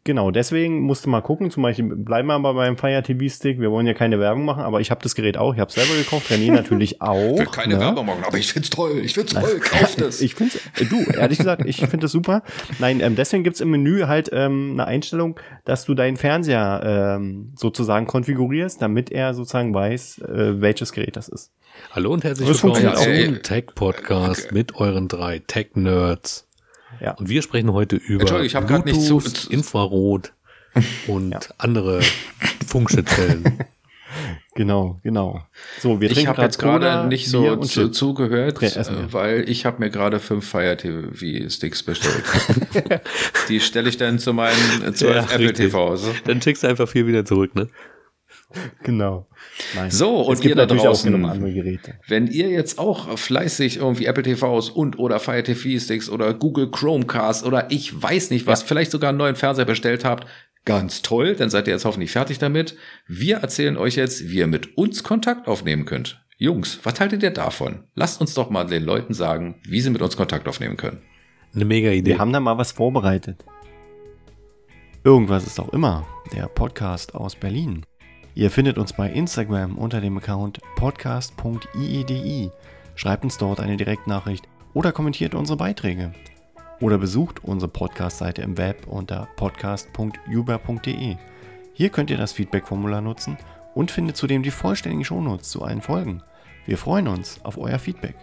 Genau, deswegen musst du mal gucken. Zum Beispiel bleiben wir aber beim Fire TV Stick. Wir wollen ja keine Werbung machen, aber ich habe das Gerät auch. Ich habe selber gekauft. René [LAUGHS] natürlich auch. Ich will keine ne? Werbung machen, aber ich find's toll. Ich find's toll. [LAUGHS] Kauf das. ich find's. Du, ehrlich gesagt, ich finde das super. Nein, ähm, deswegen gibt's im Menü halt ähm, eine Einstellung, dass du deinen Fernseher ähm, sozusagen konfigurierst, damit er sozusagen weiß, äh, welches Gerät das ist. Hallo und herzlich willkommen zum Tech Podcast okay. mit euren drei Tech Nerds. Ja. Und wir sprechen heute über ich Bluetooth, nicht zu, zu Infrarot und ja. andere [LAUGHS] Funkschnittstellen. Genau, genau. So, wir ich habe jetzt gerade nicht so zu, zugehört, äh, weil ich habe mir gerade fünf Fire TV Sticks bestellt. [LAUGHS] Die stelle ich dann zu meinen zwölf ja, Apple TVs. Dann schickst du einfach vier wieder zurück, ne? [LAUGHS] Genau. Nein. So, und ihr da draußen, wenn ihr jetzt auch fleißig irgendwie Apple TVs und oder Fire TV Sticks oder Google Chromecast oder ich weiß nicht was, ja. vielleicht sogar einen neuen Fernseher bestellt habt, ganz toll, dann seid ihr jetzt hoffentlich fertig damit. Wir erzählen euch jetzt, wie ihr mit uns Kontakt aufnehmen könnt. Jungs, was haltet ihr davon? Lasst uns doch mal den Leuten sagen, wie sie mit uns Kontakt aufnehmen können. Eine mega Idee. Wir haben da mal was vorbereitet. Irgendwas ist auch immer. Der Podcast aus Berlin. Ihr findet uns bei Instagram unter dem Account podcast.iedi. Schreibt uns dort eine Direktnachricht oder kommentiert unsere Beiträge. Oder besucht unsere Podcast-Seite im Web unter podcast.uber.de. Hier könnt ihr das Feedback-Formular nutzen und findet zudem die vollständigen Shownotes zu allen Folgen. Wir freuen uns auf euer Feedback.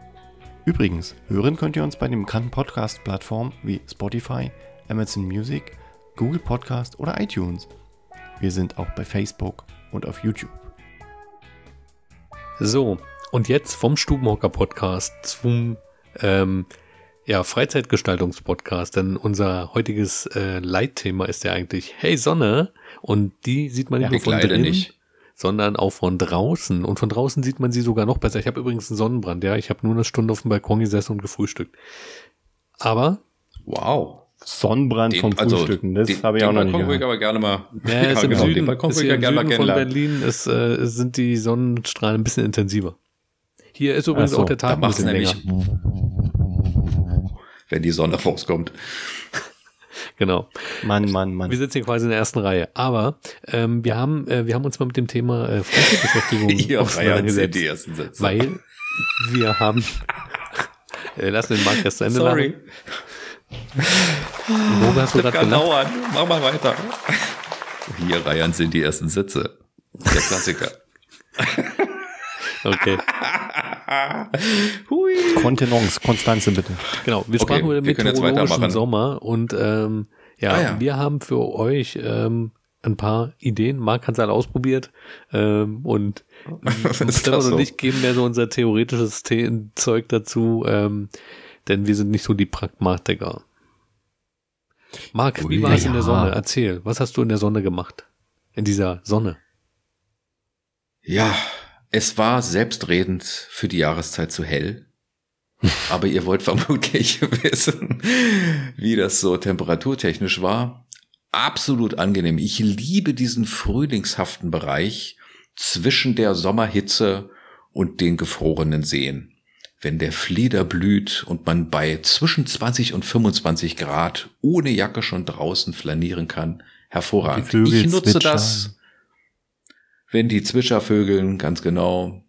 Übrigens, hören könnt ihr uns bei den bekannten Podcast-Plattformen wie Spotify, Amazon Music, Google Podcast oder iTunes. Wir sind auch bei Facebook und auf YouTube. So, und jetzt vom Stubenhocker Podcast zum ähm, ja, Freizeitgestaltungspodcast, denn unser heutiges äh, Leitthema ist ja eigentlich Hey Sonne und die sieht man nicht ja, nur von drinnen, nicht. sondern auch von draußen und von draußen sieht man sie sogar noch besser. Ich habe übrigens einen Sonnenbrand, ja, ich habe nur eine Stunde auf dem Balkon gesessen und gefrühstückt. Aber wow. Sonnenbrand den, vom also Frühstücken, das habe ich auch noch nicht gehört. aber gerne mal. Ja, [LAUGHS] ist im genau, Süden, den Balkon ist hier im gerne Süden von Berlin ist, äh, sind die Sonnenstrahlen ein bisschen intensiver. Hier ist übrigens so, auch der Tag ein bisschen länger [LAUGHS] wenn die Sonne rauskommt. [LAUGHS] Genau. Mann, Mann, Mann. Wir sitzen hier quasi in der ersten Reihe. Aber ähm, wir haben äh, wir haben uns mal mit dem Thema äh, Freizeitbeschäftigung auseinandergesetzt. die ersten Sätze. Weil wir haben äh, lass den Mark erst zu Ende Sorry. Wo hast du das kann dauern. Mach mal weiter. Hier Reihen sind die ersten Sätze. Der Klassiker. [LAUGHS] Okay. Hui. Kontenance, Konstanze bitte. Genau, wir sprachen okay, über den meteorologischen Sommer und ähm, ja, ah, ja, wir haben für euch ähm, ein paar Ideen. Marc hat es alle ausprobiert ähm, und [LAUGHS] Stefan so? und ich geben mehr so unser theoretisches Zeug dazu, ähm, denn wir sind nicht so die Pragmatiker. Marc, wie war es ja. in der Sonne? Erzähl, was hast du in der Sonne gemacht? In dieser Sonne? Ja, es war selbstredend für die Jahreszeit zu hell. [LAUGHS] Aber ihr wollt vermutlich [LAUGHS] wissen, wie das so temperaturtechnisch war. Absolut angenehm. Ich liebe diesen frühlingshaften Bereich zwischen der Sommerhitze und den gefrorenen Seen. Wenn der Flieder blüht und man bei zwischen 20 und 25 Grad ohne Jacke schon draußen flanieren kann, hervorragend. Ich nutze zwitschern. das wenn die Zwitschervögeln, ganz genau,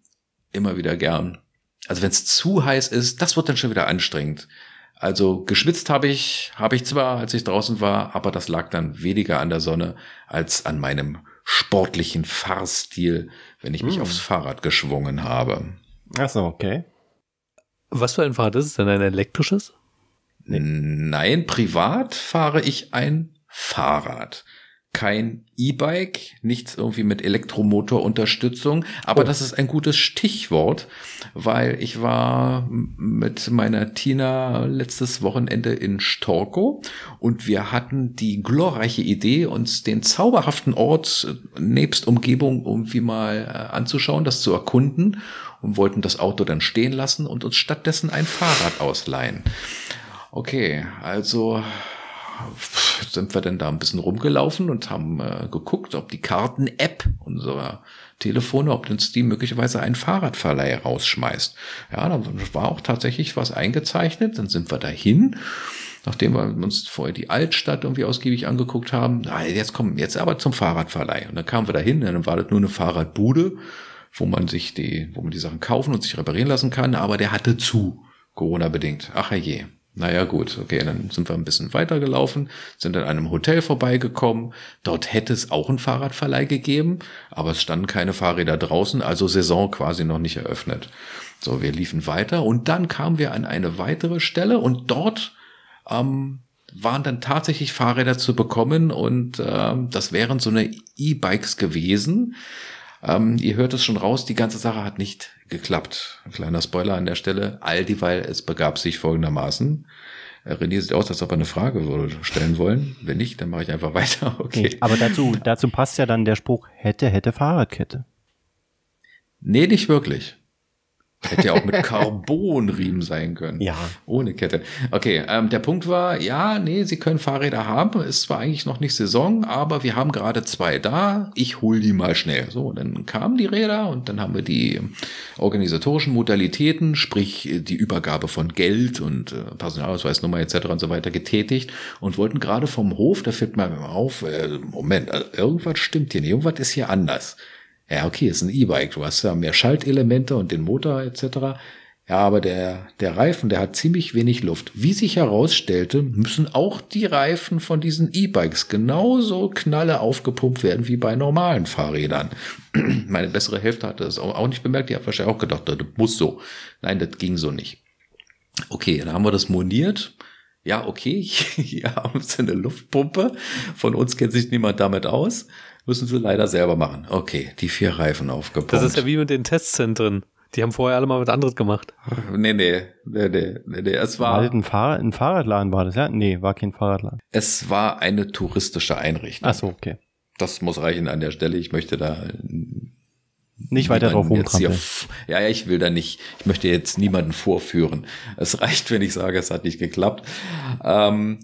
immer wieder gern. Also wenn es zu heiß ist, das wird dann schon wieder anstrengend. Also geschwitzt habe ich, habe ich zwar, als ich draußen war, aber das lag dann weniger an der Sonne als an meinem sportlichen Fahrstil, wenn ich mich hm. aufs Fahrrad geschwungen habe. Ach so, okay. Was für ein Fahrrad ist es denn? Ein elektrisches? Nein, privat fahre ich ein Fahrrad kein E-Bike, nichts irgendwie mit Elektromotorunterstützung, aber oh. das ist ein gutes Stichwort, weil ich war mit meiner Tina letztes Wochenende in Storko und wir hatten die glorreiche Idee, uns den zauberhaften Ort nebst Umgebung irgendwie mal äh, anzuschauen, das zu erkunden und wollten das Auto dann stehen lassen und uns stattdessen ein Fahrrad ausleihen. Okay, also sind wir denn da ein bisschen rumgelaufen und haben äh, geguckt, ob die Karten-App unserer Telefone, ob uns die möglicherweise einen Fahrradverleih rausschmeißt. Ja, dann war auch tatsächlich was eingezeichnet. Dann sind wir dahin, nachdem wir uns vorher die Altstadt irgendwie ausgiebig angeguckt haben. Na, jetzt kommen jetzt aber zum Fahrradverleih. Und dann kamen wir dahin, dann war das nur eine Fahrradbude, wo man sich die, wo man die Sachen kaufen und sich reparieren lassen kann. Aber der hatte zu, Corona bedingt. Ach je. Naja, gut, okay, dann sind wir ein bisschen weitergelaufen, sind an einem Hotel vorbeigekommen. Dort hätte es auch einen Fahrradverleih gegeben, aber es standen keine Fahrräder draußen, also Saison quasi noch nicht eröffnet. So, wir liefen weiter und dann kamen wir an eine weitere Stelle und dort ähm, waren dann tatsächlich Fahrräder zu bekommen und ähm, das wären so eine E-Bikes gewesen. Ähm, ihr hört es schon raus, die ganze Sache hat nicht geklappt. Ein kleiner Spoiler an der Stelle. All dieweil, es begab sich folgendermaßen. Äh, René sieht aus, als ob er eine Frage stellen wollen. Wenn nicht, dann mache ich einfach [LAUGHS] weiter. Okay. aber dazu, dazu passt ja dann der Spruch, hätte, hätte Fahrradkette. Nee, nicht wirklich. Hätte ja auch mit Carbonriemen sein können. Ja. Ohne Kette. Okay, ähm, der Punkt war, ja, nee, Sie können Fahrräder haben. Ist zwar eigentlich noch nicht Saison, aber wir haben gerade zwei da. Ich hol die mal schnell. So, dann kamen die Räder und dann haben wir die organisatorischen Modalitäten, sprich die Übergabe von Geld und äh, Personalausweisnummer etc. und so weiter getätigt und wollten gerade vom Hof, da fällt mir auf, äh, Moment, also irgendwas stimmt hier nicht, irgendwas ist hier anders. Ja, okay, ist ein E-Bike, du hast ja mehr Schaltelemente und den Motor etc. Ja, aber der, der Reifen, der hat ziemlich wenig Luft. Wie sich herausstellte, müssen auch die Reifen von diesen E-Bikes genauso knalle aufgepumpt werden wie bei normalen Fahrrädern. [CLEARS THROAT] Meine bessere Hälfte hatte das auch nicht bemerkt, die hat wahrscheinlich auch gedacht, das muss so. Nein, das ging so nicht. Okay, dann haben wir das moniert. Ja, okay, [LAUGHS] hier haben sie eine Luftpumpe. Von uns kennt sich niemand damit aus. Müssen sie leider selber machen. Okay, die vier Reifen aufgepumpt. Das ist ja wie mit den Testzentren. Die haben vorher alle mal was anderes gemacht. Nee, nee, nee, nee, nee, nee. Es war, War das ein, Fahrrad, ein Fahrradladen war das, ja? Nee, war kein Fahrradladen. es war eine touristische Einrichtung. Ach so, okay. Das muss reichen an der Stelle. Ich möchte da Nicht weiter drauf rumtrampeln. Ja, ja, ich will da nicht, ich möchte jetzt niemanden vorführen. Es reicht, wenn ich sage, es hat nicht geklappt. Ähm,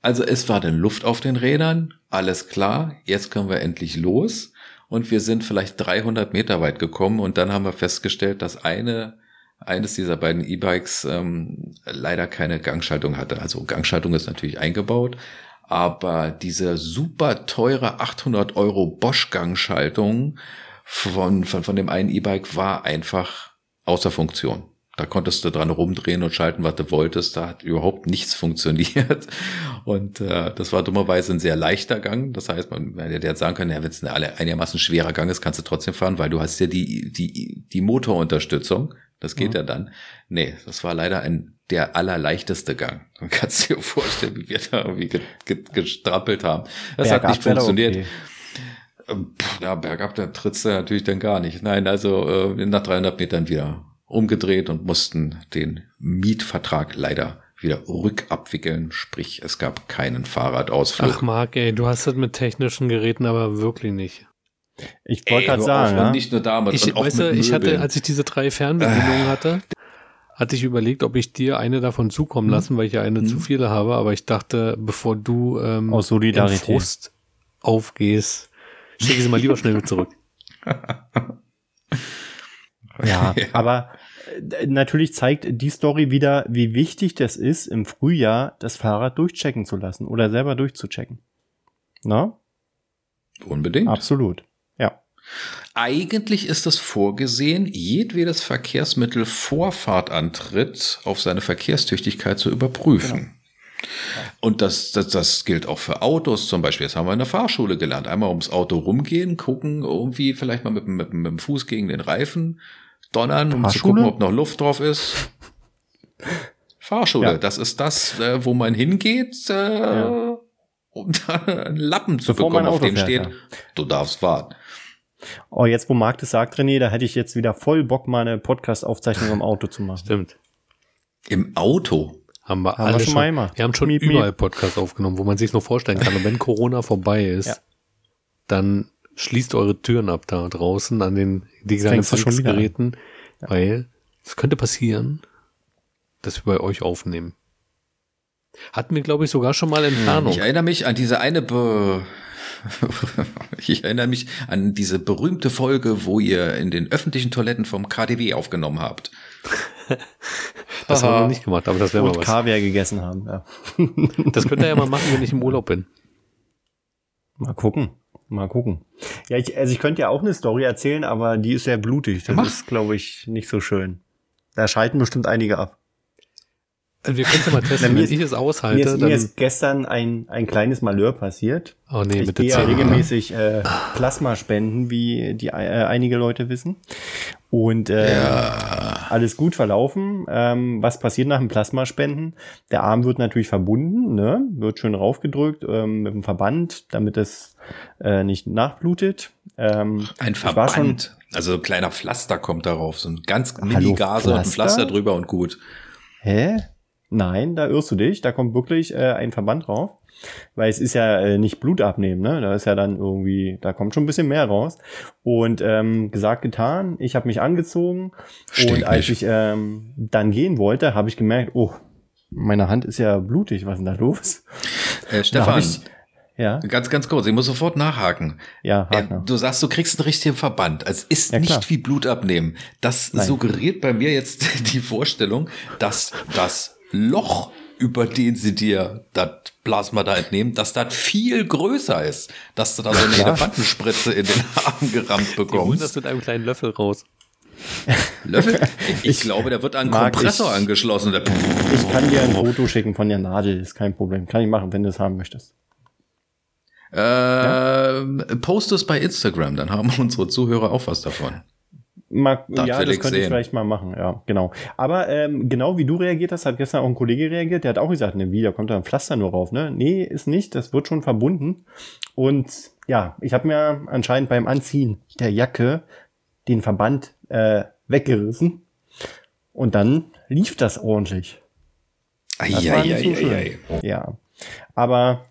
also es war dann Luft auf den Rädern, alles klar, jetzt können wir endlich los. Und wir sind vielleicht 300 Meter weit gekommen und dann haben wir festgestellt, dass eine, eines dieser beiden E-Bikes ähm, leider keine Gangschaltung hatte. Also Gangschaltung ist natürlich eingebaut, aber diese super teure 800 Euro Bosch-Gangschaltung von, von, von dem einen E-Bike war einfach außer Funktion. Da konntest du dran rumdrehen und schalten, was du wolltest. Da hat überhaupt nichts [LAUGHS] funktioniert. Und äh, das war dummerweise ein sehr leichter Gang. Das heißt, man man hätte jetzt sagen können, ja, wenn es ein einigermaßen schwerer Gang ist, kannst du trotzdem fahren, weil du hast ja die, die, die Motorunterstützung. Das geht ja dann. Nee, das war leider ein der allerleichteste Gang. [LAUGHS] Man kann dir vorstellen, wie wir da irgendwie ge- ge- gestrappelt haben. Das hat Bergab nicht funktioniert. okay. Ähm, pff, Ja, bergab, da trittst du natürlich dann gar nicht. Nein, also äh, nach 300 Metern wieder umgedreht und mussten den Mietvertrag leider wieder rückabwickeln. Sprich, es gab keinen Fahrradausflug. Ach Marc, ey, du hast das mit technischen Geräten aber wirklich nicht. Ich wollte gerade sagen, auf, ja? nicht nur damit, Ich, auch weißt du, mit ich hatte, Möbeln. als ich diese drei Fernbedienungen hatte, hatte ich überlegt, ob ich dir eine davon zukommen lassen, weil ich ja eine Hm. zu viele habe, aber ich dachte, bevor du ähm, Aus Solidarität. in Frust aufgehst, schicke ich sie mal lieber schnell wieder zurück. [LAUGHS] Ja, [LAUGHS] Ja. aber äh, natürlich zeigt die Story wieder, wie wichtig das ist, im Frühjahr das Fahrrad durchchecken zu lassen oder selber durchzuchecken. Na? Unbedingt. Absolut. Ja. Eigentlich ist es vorgesehen, jedwedes Verkehrsmittel vor Fahrtantritt auf seine Verkehrstüchtigkeit zu überprüfen. Und das, das, das gilt auch für Autos zum Beispiel. Das haben wir in der Fahrschule gelernt. Einmal ums Auto rumgehen, gucken, irgendwie vielleicht mal mit, mit, mit dem Fuß gegen den Reifen donnern, um zu gucken, ob noch Luft drauf ist. Fahrschule, Ja. das ist das, äh, wo man hingeht, äh, Ja. um [LAUGHS] da einen Lappen zu Bevor bekommen, auf dem fährt, steht, ja. du darfst fahren. Oh, jetzt wo Marc das sagt, René, da hätte ich jetzt wieder voll Bock, mal eine Podcast-Aufzeichnung im Auto zu machen. Stimmt. Im Auto. Haben wir Haben wir alle schon schon. wir haben schon Miep, überall. Podcasts aufgenommen, wo man sich nur vorstellen kann. Und wenn Corona vorbei ist, Ja. dann schließt eure Türen ab da draußen an den digitalen. Empfangsgeräten, weil es könnte passieren, dass wir bei euch aufnehmen. Hatten wir, glaube ich, sogar schon mal in Planung. Ich erinnere mich an diese eine Be [LAUGHS] ich erinnere mich an diese berühmte Folge, wo ihr in den öffentlichen Toiletten vom KDW aufgenommen habt. Das haben wir noch nicht gemacht, aber das wäre mal Und was. Kaviar gegessen haben, ja. Das könnt ihr ja mal [LAUGHS] machen, wenn ich im Urlaub bin. Mal gucken. Mal gucken. Ja, ich, also ich könnte ja auch eine Story erzählen, aber die ist sehr blutig. Das Mach. ist, glaube ich, nicht so schön. Da schalten bestimmt einige ab. Also wir können es ja mal [LAUGHS] Na, testen. mir Wenn ist- ich es Mir aushalte, ist, mir ist gestern ein, ein kleines Malheur passiert. Oh nee, ich mit der gehe ja Zähne. regelmäßig äh, Plasma spenden, wie die äh, einige Leute wissen. Und äh, alles gut verlaufen. Ähm, was passiert nach dem Plasmaspenden? Der Arm wird natürlich verbunden, ne? wird schön raufgedrückt ähm, mit dem Verband, damit es äh, nicht nachblutet. Ähm, Ein Verband. Also ein kleiner Pflaster kommt darauf. So ein ganz mini-Gase und ein? Pflaster drüber und gut. Hä? Nein, da irrst du dich. Da kommt wirklich äh, ein Verband drauf. Weil es ist ja äh, nicht Blut abnehmen, ne? Da ist ja dann irgendwie, da kommt schon ein bisschen mehr raus. Und ähm, gesagt, getan, ich habe mich angezogen. Stink und als nicht. ich ähm, dann gehen wollte, habe ich gemerkt, oh, meine Hand ist ja blutig, was ist denn da los? Äh, Stefan, ich, ja, ganz, ganz kurz, ich muss sofort nachhaken. ja, Äh, du sagst, du kriegst einen richtigen Verband. Also es ist Ja, klar. nicht wie Blut abnehmen. Das Nein. suggeriert bei mir jetzt [LAUGHS] die Vorstellung, dass das Loch, über den sie dir das Plasma da entnehmen, dass das viel größer ist. Dass du da so eine klar. Elefantenspritze in den Arm gerammt Die holen das bekommst. mit einem kleinen Löffel raus. Löffel? [LAUGHS] Ich, glaube, da wird ein Mag Kompressor ich- angeschlossen. Der Ich kann dir ein Foto schicken von der Nadel, ist kein Problem. Kann ich machen, wenn du es haben möchtest. ähm, post es bei Instagram, dann haben [LAUGHS] unsere Zuhörer auch was davon. Mal, das ja, das könnte sehen. ich vielleicht mal machen, ja, genau. Aber ähm, genau wie du reagiert hast, hat gestern auch ein Kollege reagiert, der hat auch gesagt, ne, wie, da kommt da ein Pflaster nur rauf, ne? Nee, ist nicht, das wird schon verbunden. Und ja, ich habe mir anscheinend beim Anziehen der Jacke den Verband äh, weggerissen. Und dann lief das ordentlich. Das ei, ei, so ei, Ja. Aber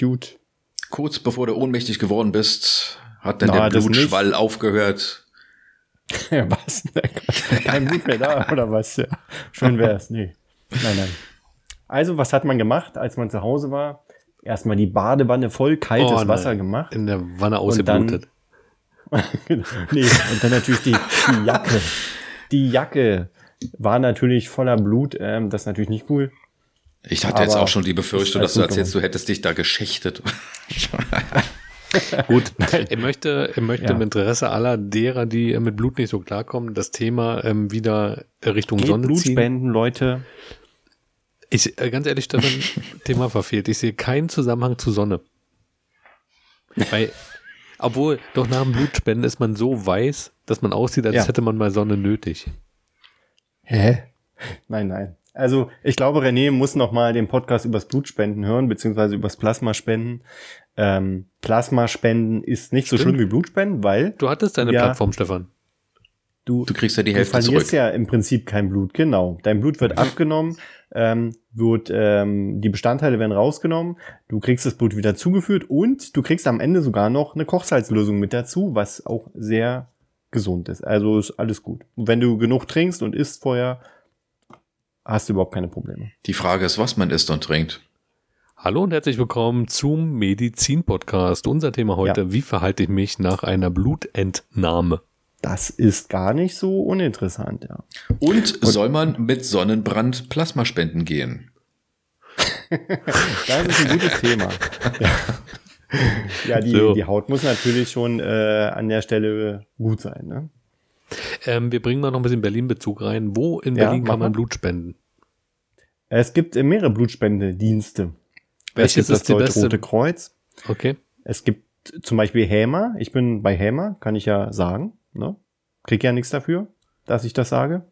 gut. Kurz bevor du ohnmächtig geworden bist, hat dann Na, der Blutschwall aufgehört. [LAUGHS] Ja, was? Kein Blut mehr da, oder was? Ja. Schön wär's. Nee. Nein, nein. Also, was hat man gemacht, als man zu Hause war? Erstmal die Badewanne voll kaltes oh, Wasser gemacht. In der Wanne ausgeblutet. [LAUGHS] Genau. nee, und dann natürlich die, die Jacke. Die Jacke war natürlich voller Blut. Ähm, das ist natürlich nicht cool. Ich hatte jetzt auch schon die Befürchtung, dass du erzählst, du hättest dich da geschächtet. [LAUGHS] [LAUGHS] Gut, ich möchte, ich möchte ja. im Interesse aller derer, die mit Blut nicht so klarkommen, das Thema ähm, wieder Richtung Geht Sonne Blut ziehen. spenden, Leute. Ich, äh, ganz ehrlich, Stefan, [LAUGHS] Thema verfehlt. Ich sehe keinen Zusammenhang zu Sonne. Weil, obwohl, doch nach dem Blutspenden ist man so weiß, dass man aussieht, als ja. hätte man mal Sonne nötig. Hä? Nein, nein. Also ich glaube, René muss noch mal den Podcast übers Blutspenden hören, beziehungsweise übers Plasmaspenden. Ähm, Plasmaspenden ist nicht Stimmt. so schlimm wie Blutspenden, weil du hattest deine ja, Plattform, Stefan. Du, du kriegst ja die Hälfte zurück. Du verlierst zurück. ja im Prinzip kein Blut, genau. Dein Blut wird abgenommen, ähm, wird ähm, die Bestandteile werden rausgenommen, du kriegst das Blut wieder zugeführt und du kriegst am Ende sogar noch eine Kochsalzlösung mit dazu, was auch sehr gesund ist. Also ist alles gut. Und wenn du genug trinkst und isst vorher, hast du überhaupt keine Probleme. Die Frage ist, was man isst und trinkt. Hallo und herzlich willkommen zum Medizin-Podcast. Unser Thema heute, ja. wie verhalte ich mich nach einer Blutentnahme? Das ist gar nicht so uninteressant, ja. Und, und soll man mit Sonnenbrand Plasma spenden gehen? [LAUGHS] das ist ein gutes Thema. Ja, ja die, so. die Haut muss natürlich schon äh, an der Stelle gut sein, ne? Ähm, wir bringen mal noch ein bisschen Berlin-Bezug rein. Wo in Berlin ja, kann man Blut spenden? Es gibt mehrere Blutspendedienste. Welches es gibt das Deutsche Rote Kreuz. Okay. Es gibt zum Beispiel Hämer. Ich bin bei Hämer, kann ich ja sagen. Ne? Krieg ja nichts dafür, dass ich das sage.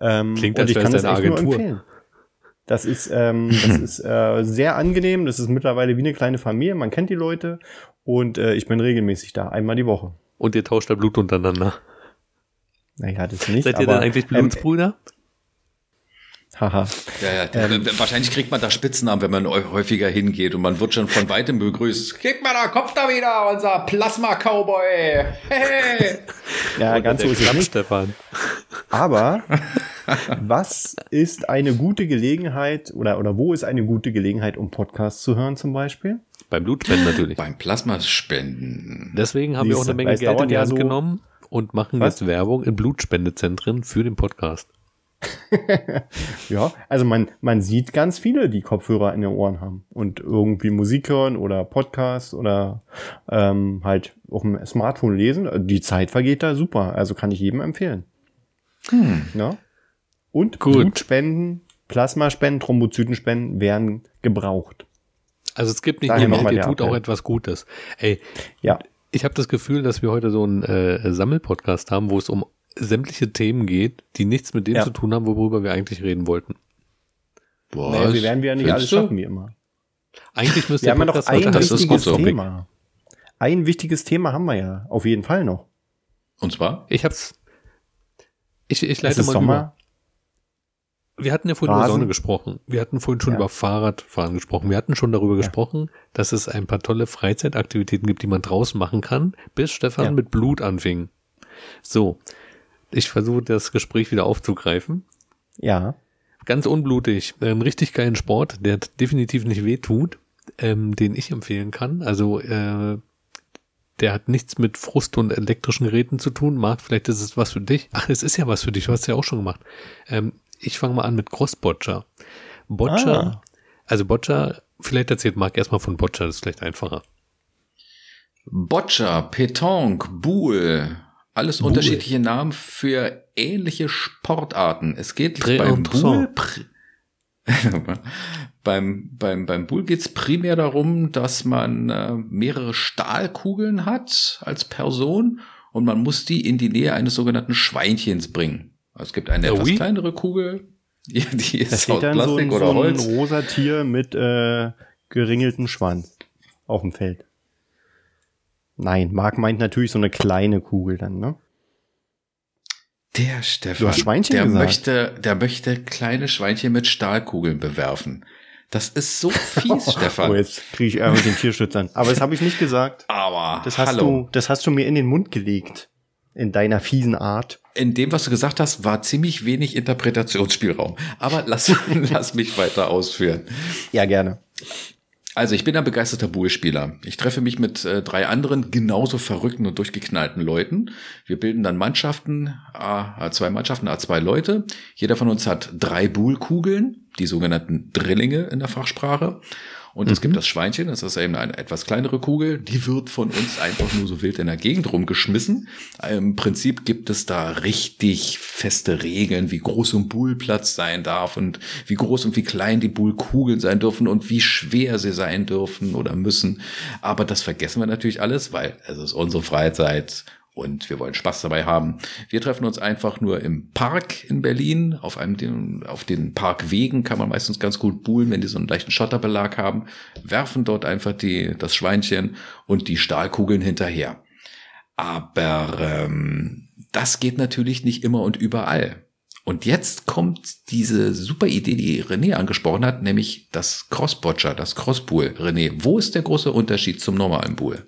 Ähm, Klingt, als wäre es eine Agentur. Das ist, ähm, [LAUGHS] das ist äh, sehr angenehm. Das ist mittlerweile wie eine kleine Familie. Man kennt die Leute und äh, ich bin regelmäßig da, einmal die Woche. Und ihr tauscht da Blut untereinander. Naja, das nicht. Seid ihr aber, dann eigentlich ähm, Blutsbrüder? Haha. ja, ja. Ähm, wahrscheinlich kriegt man da Spitznamen, wenn man häufiger hingeht und man wird schon von weitem begrüßt. Guck mal, da kommt da wieder unser Plasma-Cowboy. Hey. ja, ganz so ist es nicht. Stefan. Aber [LAUGHS] was ist eine gute Gelegenheit oder, oder wo ist eine gute Gelegenheit, um Podcasts zu hören zum Beispiel? Beim Blutspenden natürlich. Beim Plasmaspenden. Deswegen haben Siehste, wir auch eine Menge Geld in die Hand so genommen und machen was? jetzt Werbung in Blutspendezentren für den Podcast. [LAUGHS] ja, also man, man sieht ganz viele, die Kopfhörer in den Ohren haben und irgendwie Musik hören oder Podcasts oder ähm, halt auf dem Smartphone lesen. Die Zeit vergeht da super, also kann ich jedem empfehlen. Hm. Ja. Und Gut. Blutspenden, Plasmaspenden, Thrombozytenspenden werden gebraucht. Also es gibt nicht Daher nur Geld, ihr tut auch etwas Gutes. Ey, ja. ich habe das Gefühl, dass wir heute so einen äh, Sammelpodcast haben, wo es um sämtliche Themen geht, die nichts mit dem ja. zu tun haben, worüber wir eigentlich reden wollten. Boah, naja, wir werden ja nicht alles schaffen, wie immer. Eigentlich müsste wir haben noch ein wichtiges Thema. Ein wichtiges Thema haben wir ja auf jeden Fall noch. Und zwar? Ich hab's. Ich, ich leite mal Sommer. Über. Wir hatten ja vorhin Rasen. über Sonne gesprochen. Wir hatten vorhin schon ja. über Fahrradfahren gesprochen. Wir hatten schon darüber ja. gesprochen, dass es ein paar tolle Freizeitaktivitäten gibt, die man draußen machen kann, bis Stefan ja. mit Blut anfing. So, ich versuche das Gespräch wieder aufzugreifen. Ja. Ganz unblutig. Ein richtig geilen Sport, der definitiv nicht wehtut, ähm, den ich empfehlen kann. Also äh, der hat nichts mit Frust und elektrischen Geräten zu tun. Marc, vielleicht ist es was für dich. Ach, es ist ja was für dich. Du hast ja auch schon gemacht. Ähm, ich fange mal an mit Cross-Boccia. Boccia, ah. also Boccia, vielleicht erzählt Marc erstmal von Boccia, das ist vielleicht einfacher. Boccia, Petanque, Boule, alles Buhl. unterschiedliche Namen für ähnliche Sportarten. Es geht Prä beim Buhl, [LAUGHS] beim, beim, beim Bull geht es primär darum, dass man äh, mehrere Stahlkugeln hat als Person und man muss die in die Nähe eines sogenannten Schweinchens bringen. Also es gibt eine etwas kleinere Kugel, [LAUGHS] die, die ist aus Plastik so ein, oder so Holz. ein rosa Tier mit äh, geringeltem Schwanz auf dem Feld. Nein, Marc meint natürlich so eine kleine Kugel dann, ne? Der Stefan, Schweinchen der gesagt. möchte, der möchte kleine Schweinchen mit Stahlkugeln bewerfen. Das ist so fies, [LAUGHS] Stefan. Oh, jetzt kriege ich mit den Tierschützern. Aber das habe ich nicht gesagt. Aber das hast hallo. du, das hast du mir in den Mund gelegt. In deiner fiesen Art. In dem, was du gesagt hast, war ziemlich wenig Interpretationsspielraum. Aber lass, [LAUGHS] lass mich weiter ausführen. Ja, gerne. Also ich bin ein begeisterter Bullspieler. Ich treffe mich mit äh, drei anderen genauso verrückten und durchgeknallten Leuten. Wir bilden dann Mannschaften, äh, zwei Mannschaften, äh, zwei Leute. Jeder von uns hat drei Bullkugeln, die sogenannten Drillinge in der Fachsprache. Und mhm. es gibt das Schweinchen, das ist eben eine etwas kleinere Kugel, die wird von uns einfach nur so wild in der Gegend rumgeschmissen. Im Prinzip gibt es da richtig feste Regeln, wie groß ein Bullplatz sein darf und wie groß und wie klein die Bullkugeln sein dürfen und wie schwer sie sein dürfen oder müssen. Aber das vergessen wir natürlich alles, weil es ist unsere Freizeit und wir wollen Spaß dabei haben. Wir treffen uns einfach nur im Park in Berlin. Auf einem, auf den Parkwegen kann man meistens ganz gut buhlen, wenn die so einen leichten Schotterbelag haben. Werfen dort einfach die, das Schweinchen und die Stahlkugeln hinterher. Aber ähm, das geht natürlich nicht immer und überall. Und jetzt kommt diese super Idee, die René angesprochen hat, nämlich das Crossbotcher, das Crosspool. René, wo ist der große Unterschied zum normalen Pool?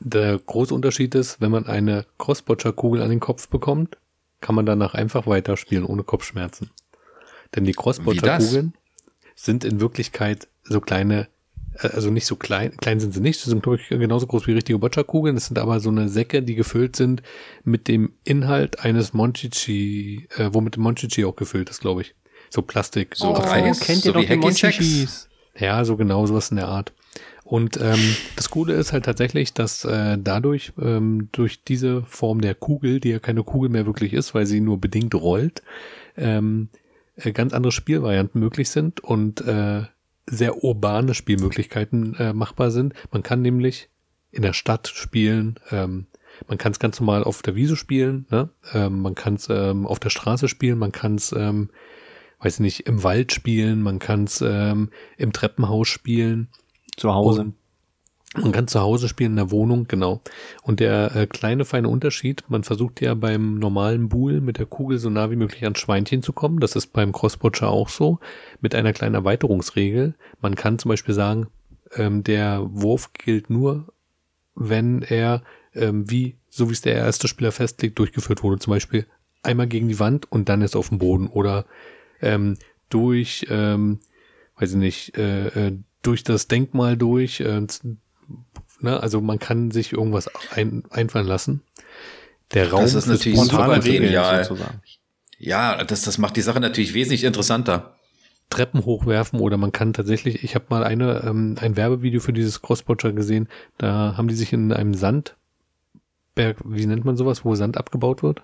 Der große Unterschied ist, wenn man eine Crossbotcher-Kugel an den Kopf bekommt, kann man danach einfach weiterspielen ohne Kopfschmerzen. Denn die Crossbotcher-Kugeln sind in Wirklichkeit so kleine, äh, also nicht so klein, klein sind sie nicht, sie sind glaube ich genauso groß wie richtige Boccia-Kugeln, das sind aber so eine Säcke, die gefüllt sind mit dem Inhalt eines Monchichi, äh, womit Monchichi auch gefüllt ist, glaube ich. So Plastik. So oh, Reis, kennt ihr so doch die Monchichis? Ja, so genau sowas in der Art. Und ähm, das Coole ist halt tatsächlich, dass äh, dadurch, ähm, durch diese Form der Kugel, die ja keine Kugel mehr wirklich ist, weil sie nur bedingt rollt, ähm, äh, ganz andere Spielvarianten möglich sind und äh, sehr urbane Spielmöglichkeiten äh, machbar sind. Man kann nämlich in der Stadt spielen, ähm, man kann es ganz normal auf der Wiese spielen, ne? ähm, man kann es ähm, auf der Straße spielen, man kann es, ähm, weiß nicht, im Wald spielen, man kann es ähm, im Treppenhaus spielen. Zu Hause. Und man kann zu Hause spielen in der Wohnung, genau. Und der äh, kleine feine Unterschied, man versucht ja beim normalen Buhl mit der Kugel so nah wie möglich ans Schweinchen zu kommen. Das ist beim Crossbotcher auch so. Mit einer kleinen Erweiterungsregel. Man kann zum Beispiel sagen, ähm, der Wurf gilt nur, wenn er, ähm, wie, so wie es der erste Spieler festlegt, durchgeführt wurde. Zum Beispiel einmal gegen die Wand und dann ist auf dem Boden. Oder ähm, durch, ähm, weiß ich nicht, äh, äh, durch das Denkmal durch. Äh, ne? Also man kann sich irgendwas ein, einfallen lassen. Der Raum das ist natürlich super genial. Sozusagen. Ja, das, das macht die Sache natürlich wesentlich interessanter. Treppen hochwerfen oder man kann tatsächlich, ich habe mal eine, ähm, ein Werbevideo für dieses Crossbotcher gesehen, da haben die sich in einem Sandberg, wie nennt man sowas, wo Sand abgebaut wird?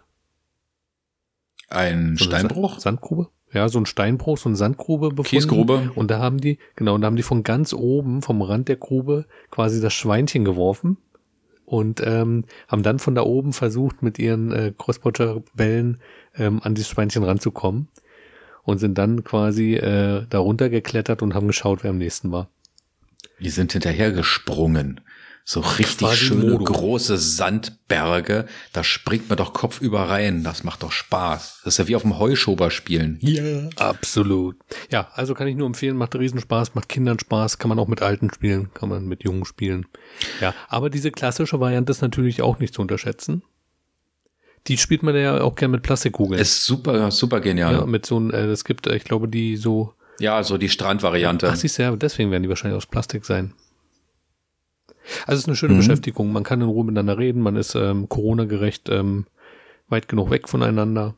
Ein so Steinbruch? Sandgrube? Ja, so ein Steinbruch, so eine Sandgrube befunden. Kiesgrube. Und da haben die, genau, und da haben die von ganz oben, vom Rand der Grube, quasi das Schweinchen geworfen und ähm, haben dann von da oben versucht, mit ihren äh, Crossbotcher-Bällen ähm, an dieses Schweinchen ranzukommen und sind dann quasi äh, darunter geklettert und haben geschaut, wer am nächsten war. Die sind hinterhergesprungen. So richtig schöne Modo. große Sandberge. Da springt man doch kopfüber rein. Das macht doch Spaß. Das ist ja wie auf dem Heuschober spielen. Ja, absolut. Ja, also kann ich nur empfehlen, macht Riesenspaß, macht Kindern Spaß, kann man auch mit Alten spielen, kann man mit Jungen spielen. Ja, aber diese klassische Variante ist natürlich auch nicht zu unterschätzen. Die spielt man ja auch gerne mit Plastikkugeln. Ist super, super genial. Ja, mit so ein, äh, es gibt, äh, ich glaube, die so. Ja, so die Strandvariante. Ach, siehst du, ja, deswegen werden die wahrscheinlich aus Plastik sein. Also es ist eine schöne mhm. Beschäftigung. Man kann in Ruhe miteinander reden. Man ist ähm, Corona-gerecht ähm, weit genug weg voneinander.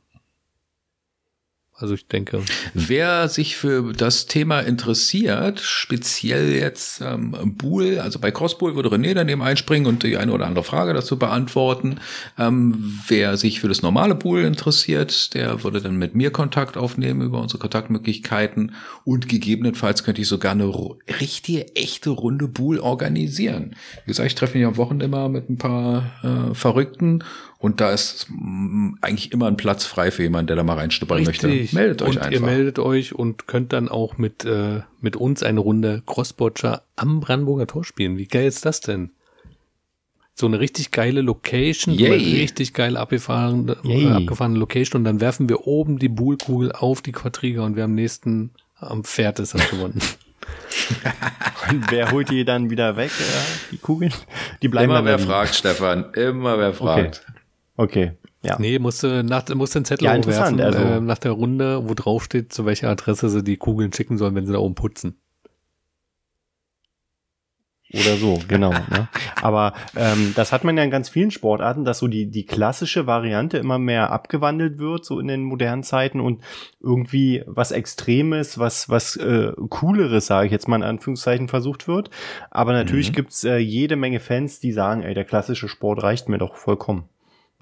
Also ich denke. Wer sich für das Thema interessiert, speziell jetzt ähm, Bull, also bei Crossbull würde René daneben einspringen und die eine oder andere Frage dazu beantworten. Ähm, wer sich für das normale Bull interessiert, der würde dann mit mir Kontakt aufnehmen über unsere Kontaktmöglichkeiten und gegebenenfalls könnte ich sogar eine richtige, echte Runde Bull organisieren. Wie gesagt, ich treffe mich am Wochenende immer mit ein paar äh, Verrückten und da ist eigentlich immer ein Platz frei für jemanden, der da mal reinschnuppern möchte. Meldet euch und einfach. Ihr meldet euch und könnt dann auch mit, äh, mit uns eine Runde Crossbotcher am Brandenburger Tor spielen. Wie geil ist das denn? So eine richtig geile Location, so eine Yay. richtig geile abgefahrene, Yay. äh, abgefahrene Location und dann werfen wir oben die Buhlkugel auf die Quadriga und wer am nächsten am Pferd ist, hat gewonnen. [LAUGHS] Und wer holt die dann wieder weg, äh, die Kugeln? Die bleiben Immer wer fragt, Stefan. Immer wer fragt. Okay, ja. Nee, musste, nach, musste einen Zettel Ja, interessant, werfen, also- äh, nach der Runde, wo drauf steht, zu welcher Adresse sie die Kugeln schicken sollen, wenn sie da oben putzen. Oder so, genau. ne? [LAUGHS] Aber ähm, das hat man ja in ganz vielen Sportarten, dass so die, die klassische Variante immer mehr abgewandelt wird, so in den modernen Zeiten und irgendwie was Extremes, was, was äh, Cooleres, sage ich jetzt mal in Anführungszeichen, versucht wird. Aber natürlich Mhm. gibt's äh, jede Menge Fans, die sagen, ey, der klassische Sport reicht mir doch vollkommen.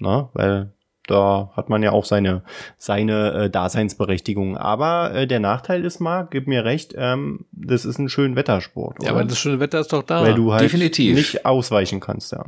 Na, weil da hat man ja auch seine, seine äh, Daseinsberechtigung. Aber äh, der Nachteil ist, Marc, gib mir recht, ähm, das ist ein schön Wettersport. Ja, oder? aber das schöne Wetter ist doch da. weil du halt Definitiv. nicht ausweichen kannst, ja.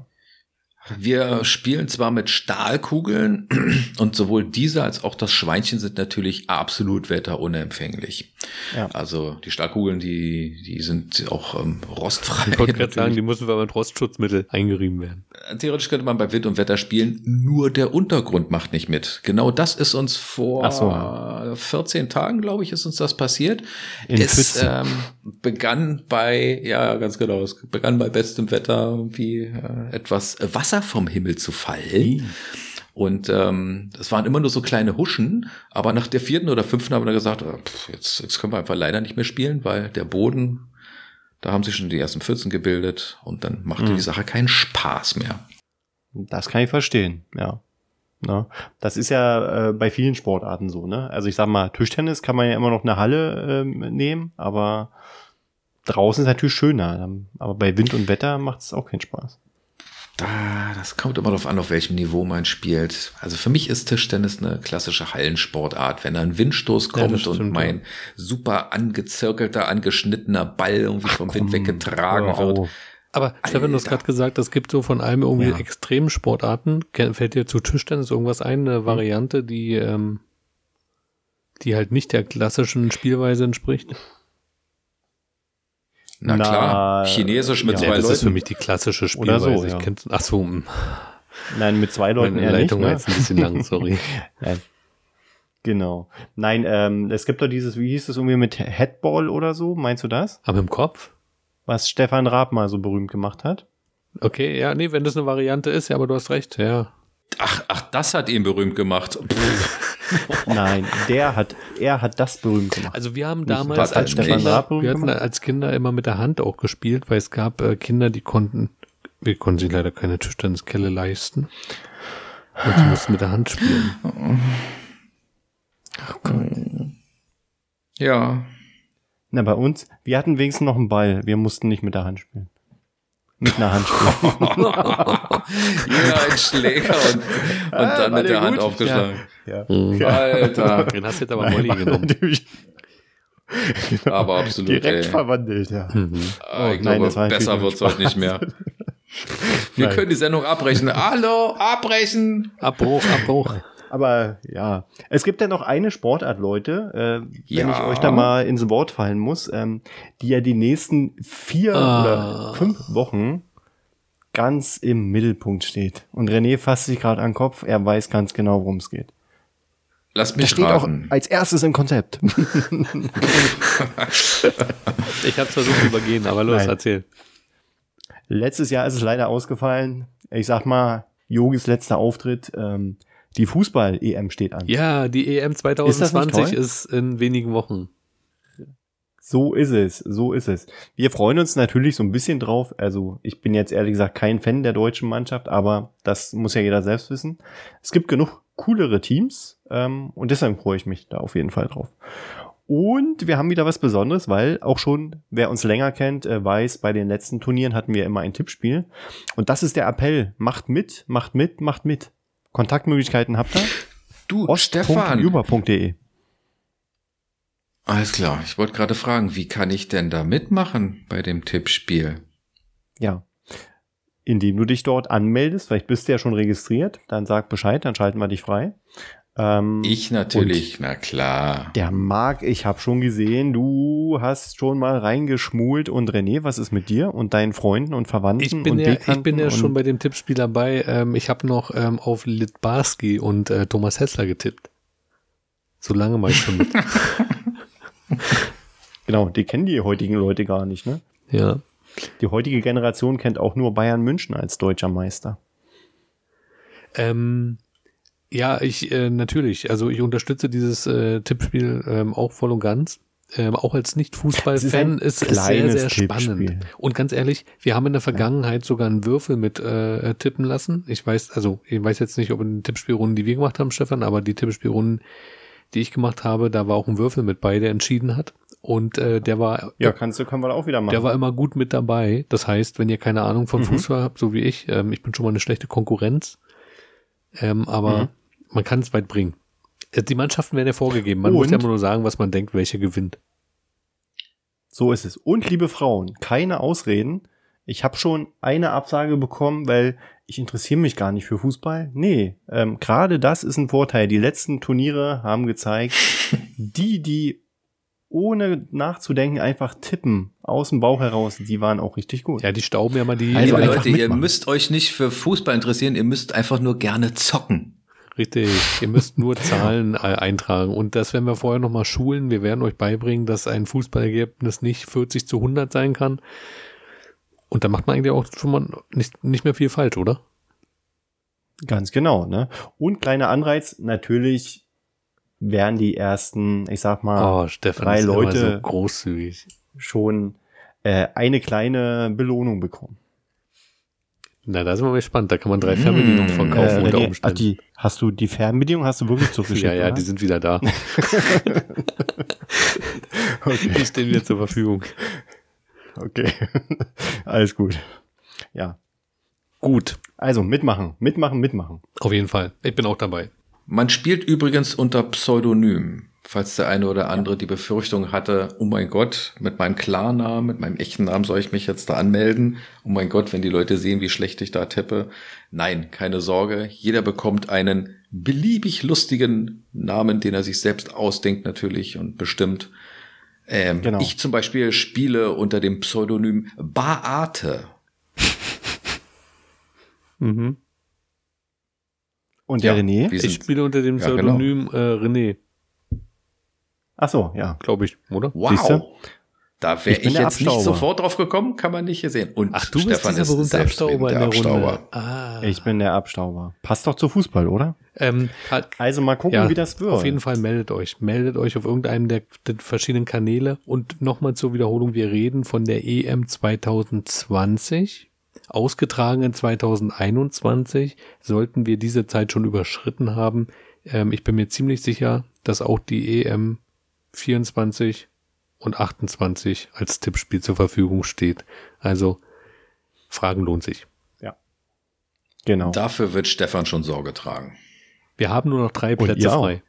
Wir spielen zwar mit Stahlkugeln [CLEARS THROAT] und sowohl diese als auch das Schweinchen sind natürlich absolut wetterunempfänglich. Ja. Also die Stahlkugeln, die, die sind auch ähm, rostfrei. [LAUGHS] ich wollte [LAUGHS] gerade sagen, die müssen wir mit Rostschutzmittel eingerieben werden. Theoretisch könnte man bei Wind und Wetter spielen, nur der Untergrund macht nicht mit. Genau das ist uns vor so. 14 Tagen, glaube ich, ist uns das passiert. In es Pfützen. ähm, begann bei, ja, ganz genau, es begann bei bestem Wetter wie äh, etwas Wasser vom Himmel zu fallen. Und ähm, das waren immer nur so kleine Huschen, aber nach der vierten oder fünften haben wir dann gesagt, äh, pff, jetzt, jetzt können wir einfach leider nicht mehr spielen, weil der Boden, da haben sich schon die ersten Pfützen gebildet und dann machte Mhm. die Sache keinen Spaß mehr. Das kann ich verstehen, ja. Na, das ist ja äh, bei vielen Sportarten so, ne? Also ich sag mal, Tischtennis kann man ja immer noch eine Halle ähm, nehmen, aber draußen ist natürlich schöner. Aber bei Wind und Wetter macht es auch keinen Spaß. Da, das kommt immer darauf an, auf welchem Niveau man spielt. Also für mich ist Tischtennis eine klassische Hallensportart. Wenn da ein Windstoß Ja, kommt stimmt, und mein ja. super angezirkelter, angeschnittener Ball irgendwie vom Wind Komm, weggetragen wird. Aber Stefan, du hast gerade gesagt, es gibt so von allem irgendwie Ja. extremen Sportarten. Ke- Fällt dir zu Tischtennis irgendwas ein, eine Variante, die, ähm, die halt nicht der klassischen Spielweise entspricht? Na, Na, klar, Chinesisch mit ja, zwei Ja, das ist für Leuten. mich die klassische Oder Spielweise. so, Ich ja. kenn, ach so, hm. Nein, mit zwei Leuten meine eher nicht. Leitung war Ne? jetzt ein bisschen lang, [LAUGHS] sorry. Nein. Genau. Nein, ähm, es gibt doch dieses, wie hieß es irgendwie mit Headball oder so, meinst du das? Aber im Kopf? Was Stefan Raab mal so berühmt gemacht hat? Okay, ja, nee, wenn das eine Variante ist, ja, aber du hast recht, ja. Ach, ach, das hat ihn berühmt gemacht. [LAUGHS] Nein, der hat, er hat das berühmt gemacht. Also wir haben damals als Kinder, wir hatten als Kinder immer mit der Hand auch gespielt, weil es gab äh, Kinder, die konnten, wir konnten sich leider keine Tischtenniskelle leisten. Und sie mussten mit der Hand spielen. Ja. Na, bei uns, wir hatten wenigstens noch einen Ball. Wir mussten nicht mit der Hand spielen. Mit einer Hand spielen. [LAUGHS] Jeder ein Schläger und, [LAUGHS] und Ah, dann mit der der Hand gut? aufgeschlagen. ja. Mhm. Alter. [LAUGHS] Den hast du jetzt aber Molly genommen. [LAUGHS] Genau. Aber absolut, Direkt ey. verwandelt, ja. Mhm. Ah, ich Oh, nein, glaube, besser nur wird's heute nicht mehr. Wir Nein. können die Sendung abbrechen. Hallo, abbrechen. Abbruch, Abbruch. Aber ja, es gibt ja noch eine Sportart, Leute, äh, wenn Ja. ich euch da mal ins Wort fallen muss, ähm, die ja die nächsten vier Ah. oder fünf Wochen ganz im Mittelpunkt steht. Und René fasst sich gerade an den Kopf, er weiß ganz genau, worum es geht. Lass Das mich steht raten. auch als erstes im Konzept. [LAUGHS] Ich hab's versucht zu übergehen, aber los, Nein. erzähl. Letztes Jahr ist es leider ausgefallen. Ich sag mal, Yogis letzter Auftritt. Ähm, die Fußball-EM steht an. Ja, die EM Ist das nicht 2020 toll? ist, in wenigen Wochen. So ist es, so ist es. Wir freuen uns natürlich so ein bisschen drauf. Also ich bin jetzt ehrlich gesagt kein Fan der deutschen Mannschaft, aber das muss ja jeder selbst wissen. Es gibt genug coolere Teams ähm, und deshalb freue ich mich da auf jeden Fall drauf. Und wir haben wieder was Besonderes, weil auch schon, wer uns länger kennt, äh, weiß, bei den letzten Turnieren hatten wir immer ein Tippspiel. Und das ist der Appell. Macht mit, macht mit, macht mit. Kontaktmöglichkeiten habt ihr? Du, Stefan. Über.de. Alles klar. Ich wollte gerade fragen, wie kann ich denn da mitmachen bei dem Tippspiel? Ja. Indem du dich dort anmeldest, vielleicht bist du ja schon registriert, dann sag Bescheid, dann schalten wir dich frei. Ähm, ich natürlich, na klar. Der Marc, ich habe schon gesehen, du hast schon mal reingeschmult und René, was ist mit dir und deinen Freunden und Verwandten? Ich bin und ja, ich bin ja schon bei dem Tippspiel dabei. Ähm, ich habe noch ähm, auf Litbarski und äh, Thomas Hessler getippt. So lange mal schon mit. [LAUGHS] [LAUGHS] genau, die kennen die heutigen Leute gar nicht, ne? Ja. Die heutige Generation kennt auch nur Bayern München als deutscher Meister. Ähm, ja, ich äh, natürlich. Also ich unterstütze dieses äh, Tippspiel ähm, auch voll und ganz. Ähm, auch als Nicht-Fußball-Fan ist es sehr, sehr spannend. Und ganz ehrlich, wir haben in der Vergangenheit sogar einen Würfel mit äh, tippen lassen. Ich weiß, also ich weiß jetzt nicht, ob in den Tippspielrunden, die wir gemacht haben, Stefan, aber die Tippspielrunden, die ich gemacht habe, da war auch ein Würfel mit bei, der entschieden hat. Und äh, der war. Ja, kannst du, können wir auch wieder machen. Der war immer gut mit dabei. Das heißt, wenn ihr keine Ahnung von mhm. Fußball habt, so wie ich, ähm, ich bin schon mal eine schlechte Konkurrenz. Ähm, aber mhm man kann es weit bringen. Äh, die Mannschaften werden ja vorgegeben. Man und, muss ja immer nur sagen, was man denkt, welche gewinnt. So ist es. Und liebe Frauen, keine Ausreden. Ich habe schon eine Absage bekommen, weil ich interessiere mich gar nicht für Fußball. Nee, ähm, gerade das ist ein Vorteil. Die letzten Turniere haben gezeigt, [LAUGHS] die, die ohne nachzudenken einfach tippen aus dem Bauch heraus, die waren auch richtig gut. Ja, die stauben ja mal die. Also Leute, ihr müsst euch nicht für Fußball interessieren, ihr müsst einfach nur gerne zocken. Richtig, ihr müsst nur Zahlen [LAUGHS] eintragen. Und das werden wir vorher nochmal schulen. Wir werden euch beibringen, dass ein Fußballergebnis nicht 40 zu 100 sein kann. Und da macht man eigentlich auch schon mal nicht, nicht mehr viel falsch, oder? Ganz genau, ne? Und kleiner Anreiz, natürlich werden die ersten, ich sag mal, oh, Stefan drei Leute so großzügig. schon äh, eine kleine Belohnung bekommen. Na, da sind wir gespannt. Da kann man drei Fernbedienungen von kaufen äh, unter Umständen. Die, hast du die Fernbedienung hast du wirklich [LAUGHS] zurückgeschickt? ja, ja, oder? die sind wieder da. [LAUGHS] [LAUGHS] okay. Die stehen wieder zur Verfügung. Okay. [LAUGHS] Alles gut. Ja. Gut. Also mitmachen, mitmachen, mitmachen. Auf jeden Fall. Ich bin auch dabei. Man spielt übrigens unter Pseudonym falls der eine oder andere die Befürchtung hatte, oh mein Gott, mit meinem Klarnamen, mit meinem echten Namen soll ich mich jetzt da anmelden. Oh mein Gott, wenn die Leute sehen, wie schlecht ich da tippe. Nein, keine Sorge. Jeder bekommt einen beliebig lustigen Namen, den er sich selbst ausdenkt natürlich und bestimmt. Ähm, genau. Ich zum Beispiel spiele unter dem Pseudonym Baate. [LAUGHS] mhm. Und der ja, René? Ich spiele unter dem Pseudonym ja, genau. äh, René. Ach so, ja. Glaube ich, oder? Wow. Da wäre ich, ich jetzt nicht sofort drauf gekommen, kann man nicht hier sehen. Und Ach, du Stefan bist dieser berühmte Abstauber in der Abstauber. Runde. Ah. Ich bin der Abstauber. Passt doch zu Fußball, oder? Ähm, hat, also mal gucken, ja, wie das wird. Auf jeden Fall meldet euch. Meldet euch auf irgendeinem der, der verschiedenen Kanäle. Und nochmal zur Wiederholung, wir reden von der EM 2020. Ausgetragen in 2021. Sollten wir diese Zeit schon überschritten haben. Ähm, ich bin mir ziemlich sicher, dass auch die EM 24 und 28 als Tippspiel zur Verfügung steht. Also Fragen lohnt sich. Ja. Genau. Dafür wird Stefan schon Sorge tragen. Wir haben nur noch drei Plätze frei.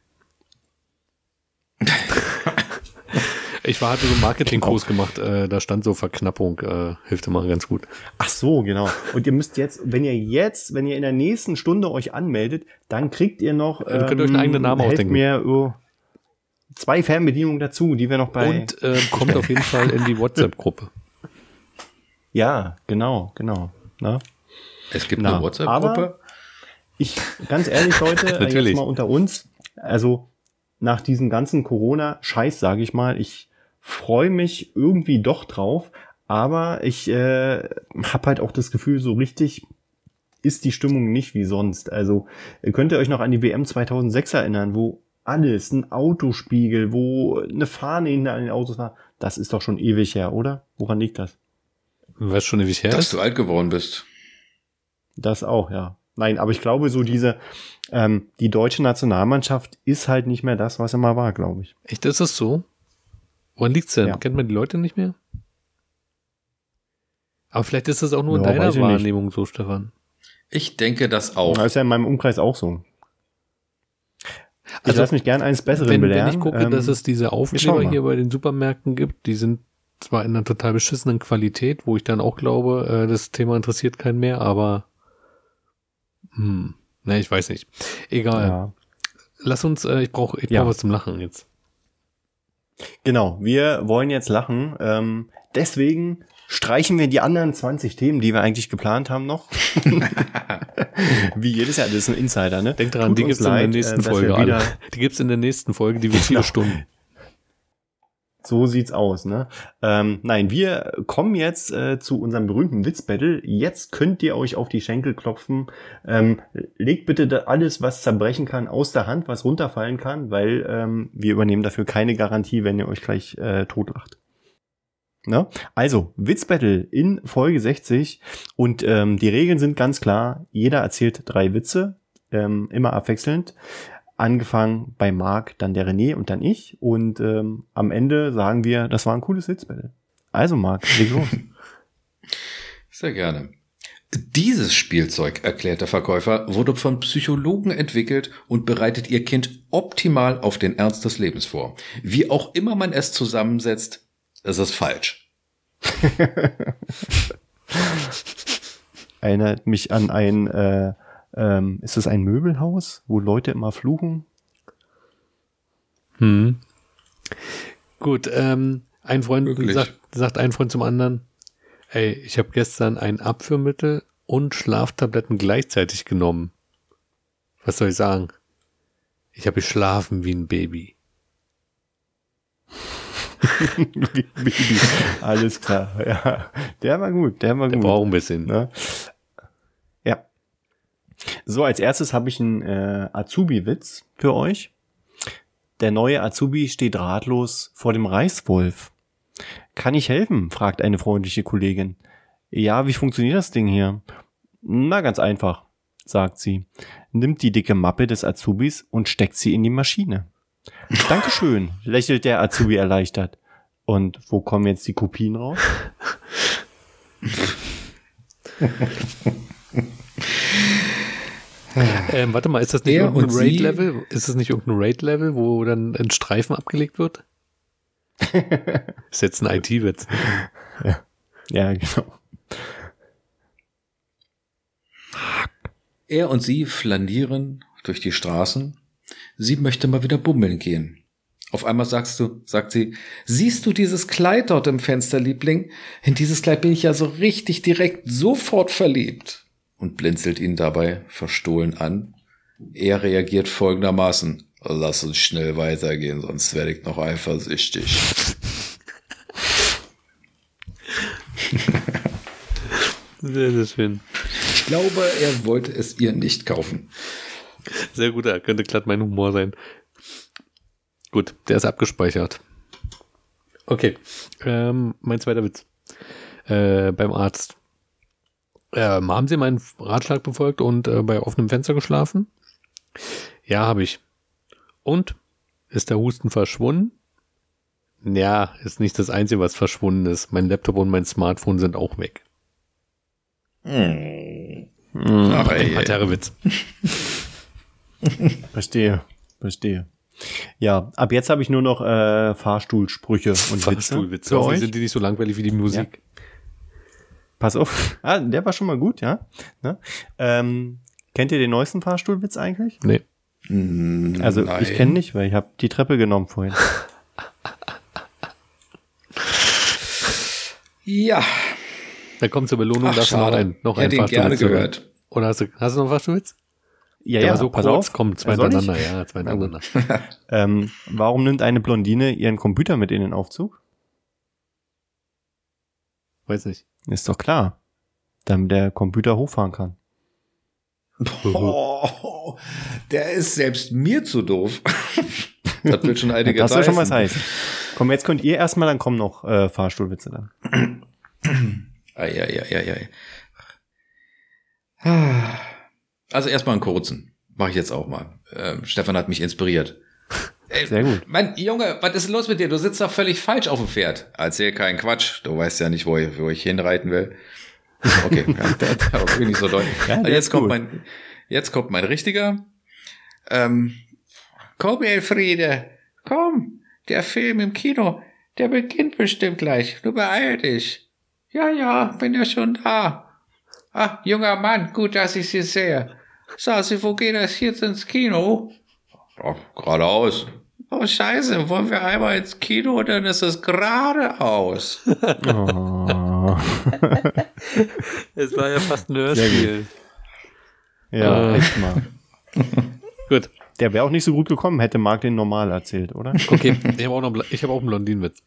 [LAUGHS] ich war, hatte so einen Marketingkurs genau. gemacht, äh, da stand so Verknappung, äh, hilft immer ganz gut. Ach so, genau. Und ihr müsst jetzt, wenn ihr jetzt, wenn ihr in der nächsten Stunde euch anmeldet, dann kriegt ihr noch. Ähm, könnt ihr euch einen eigenen Namen ähm, ausdenken. Mir, oh, zwei Fernbedienungen dazu, die wir noch bei. Und äh, kommt auf jeden [LAUGHS] Fall in die WhatsApp-Gruppe. Ja, genau, genau. Na? Es gibt Na, eine WhatsApp-Gruppe. Ich, ganz ehrlich, Leute, [LAUGHS] jetzt mal unter uns. Also nach diesem ganzen Corona-Scheiß, sage ich mal, ich freue mich irgendwie doch drauf, aber ich äh, habe halt auch das Gefühl, so richtig ist die Stimmung nicht wie sonst. Also könnt ihr euch noch an die WM 2006 erinnern, wo alles, ein Autospiegel, wo eine Fahne hinter den Autos war, das ist doch schon ewig her, oder? Woran liegt das? Was schon ewig her Dass ist? du alt geworden bist. Das auch, ja. nein, aber ich glaube, so diese, ähm, die deutsche Nationalmannschaft ist halt nicht mehr das, was er mal war, glaube ich. Echt, ist das so? Woran liegt's denn? Ja. Kennt man die Leute nicht mehr? Aber vielleicht ist das auch nur in Ja, deiner ich nicht. Wahrnehmung so, Stefan. Ich denke das auch. Das ist ja in meinem Umkreis auch so. Ich Also, lasse mich gern eines Besseren Wenn, belehren. wenn ich gucke, Ähm, dass es diese Aufkleber hier bei den Supermärkten gibt, die sind zwar in einer total beschissenen Qualität, wo ich dann auch glaube, äh, das Thema interessiert keinen mehr, aber hm, ne, ich weiß nicht. Egal. ja. Lass uns, äh, ich brauche ich Ja. brauch was zum Lachen jetzt. Genau, wir wollen jetzt lachen. Ähm, deswegen streichen wir die anderen 20 Themen, die wir eigentlich geplant haben, noch. [LAUGHS] Wie jedes Jahr, das ist ein Insider, ne? Denk dran, Tut die gibt's in der leid, nächsten äh, Folge wieder- Die gibt's in der nächsten Folge, die wird vier Genau. Stunden. So sieht's aus, ne? Ähm, nein, wir kommen jetzt äh, zu unserem berühmten Witzbattle. Jetzt könnt ihr euch auf die Schenkel klopfen. Ähm, legt bitte alles, was zerbrechen kann, aus der Hand, was runterfallen kann, weil ähm, wir übernehmen dafür keine Garantie, wenn ihr euch gleich äh, totlacht. Ne? Also, Witzbattle in Folge 60 und ähm, die Regeln sind ganz klar. Jeder erzählt drei Witze, ähm, immer abwechselnd angefangen bei Marc, dann der René und dann ich. Und ähm, am Ende sagen wir, das war ein cooles Sitzbattle. Also Marc, leg los. [LAUGHS] Sehr gerne. Dieses Spielzeug, erklärt der Verkäufer, wurde von Psychologen entwickelt und bereitet ihr Kind optimal auf den Ernst des Lebens vor. Wie auch immer man es zusammensetzt, es ist falsch. [LAUGHS] Erinnert mich an ein, äh, ähm, ist das ein Möbelhaus, wo Leute immer fluchen? Hm. Gut, ähm, ein Freund sagt, sagt ein Freund zum anderen, ey, ich habe gestern ein Abführmittel und Schlaftabletten gleichzeitig genommen. Was soll ich sagen? Ich habe geschlafen wie ein Baby. [LAUGHS] Baby. Alles klar, ja. Der war gut, der war Der gut. braucht ein bisschen. Ne? Ja. So, als erstes habe ich einen äh, Azubi-Witz für euch. Der neue Azubi steht ratlos vor dem Reißwolf. Kann ich helfen? fragt eine freundliche Kollegin. Ja, wie funktioniert das Ding hier? Na, ganz einfach, sagt sie. Nimmt die dicke Mappe des Azubis und steckt sie in die Maschine. Dankeschön, lächelt der Azubi erleichtert. Und wo kommen jetzt die Kopien raus? Ähm, warte mal, ist das nicht Er irgendein Raid-Level? Ist das nicht irgendein Raid-Level, wo dann ein Streifen abgelegt wird? [LAUGHS] ist jetzt ein IT-Witz. Ja, genau. Er und sie flanieren durch die Straßen. Sie möchte mal wieder bummeln gehen. Auf einmal sagst du, sagt sie, siehst du dieses Kleid dort im Fenster, Liebling? In dieses Kleid bin ich ja so richtig direkt sofort verliebt. Und blinzelt ihn dabei verstohlen an. Er reagiert folgendermaßen. Lass uns schnell weitergehen, sonst werde ich noch eifersüchtig. Sehr, sehr schön. Ich glaube, er wollte es ihr nicht kaufen. Sehr gut, da könnte glatt mein Humor sein. Gut, der ist abgespeichert. Okay, ähm, mein zweiter Witz. Äh, beim Arzt. Ähm, haben Sie meinen Ratschlag befolgt und äh, bei offenem Fenster geschlafen? Ja, habe ich. Und? Ist der Husten verschwunden? Ja, ist nicht das Einzige, was verschwunden ist. Mein Laptop und mein Smartphone sind auch weg. Hm. Hm, Ach, ey, weiterer Witz. [LAUGHS] verstehe, verstehe. Ja, ab jetzt habe ich nur noch äh, Fahrstuhlsprüche und Witze Fahrstuhlwitze. für euch. sind die nicht so langweilig wie die Musik. Pass auf. Ah, der war schon mal gut, ja. Ne? Ähm, kennt ihr den neuesten Fahrstuhlwitz eigentlich? Nee. Hm, Also nein. ich kenne nicht, weil ich habe die Treppe genommen vorhin. Ja, Da kommt zur Belohnung ach noch schade. ein, noch ein Hätte ihn gerne Fahrstuhlwitz gehört. Oder hast du, hast du noch einen Fahrstuhlwitz? Ja, ja, war so pass kurz, auf. komm, zwei hintereinander, ja, zwei hintereinander. [LAUGHS] Ähm, warum nimmt eine Blondine ihren Computer mit in den Aufzug? Weiß nicht. Ist doch klar. Damit der Computer hochfahren kann. Oh, der ist selbst mir zu doof. [LAUGHS] das wird schon einige das soll schon was heißen. Komm, jetzt könnt ihr erstmal, dann kommen noch äh, Fahrstuhlwitze dann. Eieieiei. Ah. Also erstmal einen kurzen. Mache ich jetzt auch mal. Ähm, Stefan hat mich inspiriert. [LAUGHS] Sehr gut. Mein Junge, was ist los mit dir? Du sitzt doch völlig falsch auf dem Pferd. Erzähl keinen Quatsch. Du weißt ja nicht, wo ich, wo ich hinreiten will. Okay, ja, [LAUGHS] [LAUGHS] war wirklich nicht so deutlich. Ja, jetzt kommt gut. mein, jetzt kommt mein richtiger. Ähm, komm, Elfriede, komm. Der Film im Kino, der beginnt bestimmt gleich. Du beeil dich. Ja, ja, bin ja schon da. Ah, junger Mann, gut, dass ich Sie sehe. Sagen Sie, wo geht das jetzt ins Kino? Oh, geradeaus. Oh, scheiße, wollen wir einmal ins Kino, dann ist es geradeaus. Oh. [LAUGHS] Es war ja fast ein Hörspiel. Ja, Äh. echt mal. [LAUGHS] Gut. Der wäre auch nicht so gut gekommen, hätte Marc den normal erzählt, oder? Okay, ich habe auch noch ich hab auch einen Blondinenwitz.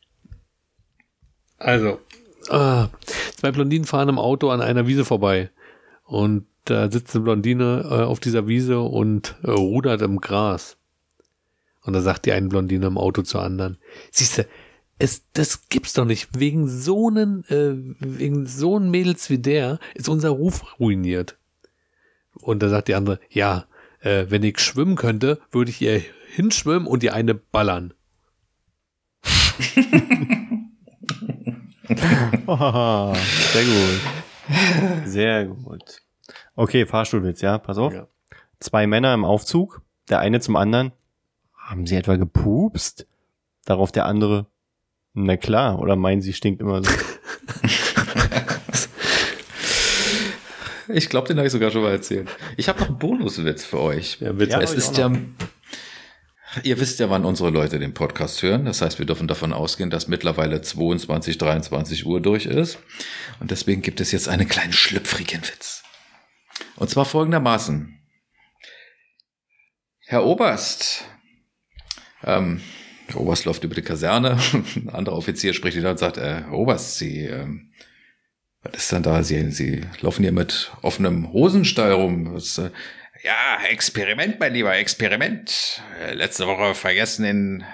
Also, ah, zwei Blondinen fahren im Auto an einer Wiese vorbei. Und da sitzt eine Blondine äh, auf dieser Wiese und äh, rudert im Gras. Und da sagt die eine Blondine im Auto zur anderen, siehste, es, das gibt's doch nicht. Wegen so einen, äh, wegen so einen Mädels wie der ist unser Ruf ruiniert. Und da sagt die andere, ja, äh, wenn ich schwimmen könnte, würde ich ihr hinschwimmen und ihr eine ballern. [LAUGHS] Oh, [LAUGHS] sehr gut. Sehr gut. Okay, Fahrstuhlwitz, ja, pass auf. Ja. Zwei Männer im Aufzug, der eine zum anderen. Haben sie etwa gepupst? Darauf der andere. Na klar, oder meinen sie stinkt immer so. [LAUGHS] Ich glaube, den habe ich sogar schon mal erzählt. Ich habe noch einen Bonuswitz für euch. Ja, bitte. Ja, es ist ja, noch. Ihr wisst ja, wann unsere Leute den Podcast hören. Das heißt, wir dürfen davon ausgehen, dass mittlerweile 22, 23 Uhr durch ist. Und deswegen gibt es jetzt einen kleinen schlüpfrigen Witz. Und zwar folgendermaßen. Herr Oberst, ähm, der Oberst läuft über die Kaserne, ein anderer Offizier spricht wieder und sagt, äh, Herr Oberst, Sie, ähm, was ist denn da? Sie, Sie laufen hier mit offenem Hosenstall rum. Was, äh, ja, Experiment, mein Lieber, Experiment. Äh, Letzte Woche vergessen, den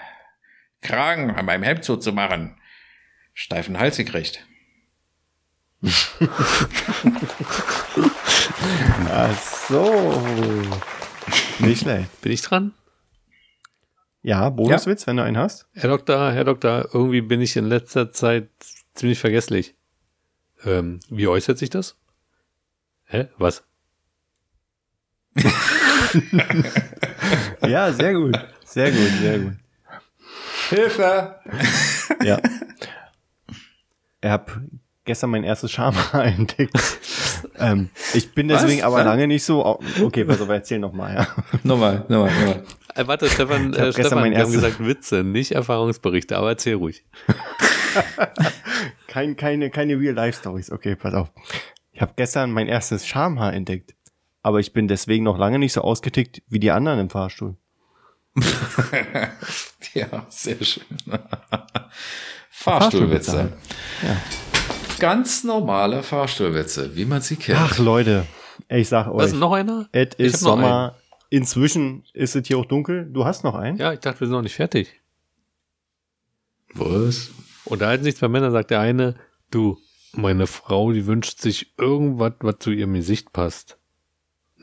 Kragen an meinem Hemd zuzumachen. Steifen Hals gekriegt. [LAUGHS] Ach so. Nicht schlecht. Bin ich dran? Ja, Bonuswitz, wenn du einen hast. Herr Doktor, Herr Doktor, irgendwie bin ich in letzter Zeit ziemlich vergesslich. Ähm, wie äußert sich das? Hä? Was? [LAUGHS] Ja, sehr gut. Sehr gut, sehr gut. Hilfe! Ja. Ich habe gestern mein erstes Schamhaar [LAUGHS] entdeckt. ähm, ich bin deswegen Was? aber Was? lange nicht so. Okay, pass auf, erzähl nochmal, ja. Nochmal, nochmal, nochmal. Äh, warte, Stefan, Ich hab äh, gestern Stefan, mein wir haben erstes- gesagt Witze, nicht Erfahrungsberichte, aber erzähl ruhig. [LAUGHS] Kein, keine, keine Real-Life-Stories. Okay, pass auf. Ich habe gestern mein erstes Schamhaar entdeckt. Aber ich bin deswegen noch lange nicht so ausgetickt wie die anderen im Fahrstuhl. [LAUGHS] Ja, sehr schön. [LAUGHS] Fahrstuhlwitze. Ja. Ganz normale Fahrstuhlwitze, wie man sie kennt. Ach, Leute. Ich sag Was, euch. noch einer? Es Ich ist Sommer. Inzwischen ist es hier auch dunkel. Du hast noch einen? Ja, ich dachte, wir sind noch nicht fertig. Was? Unterhalten sich zwei Männer, sagt der eine, du, meine Frau, die wünscht sich irgendwas, was zu ihrem Gesicht passt.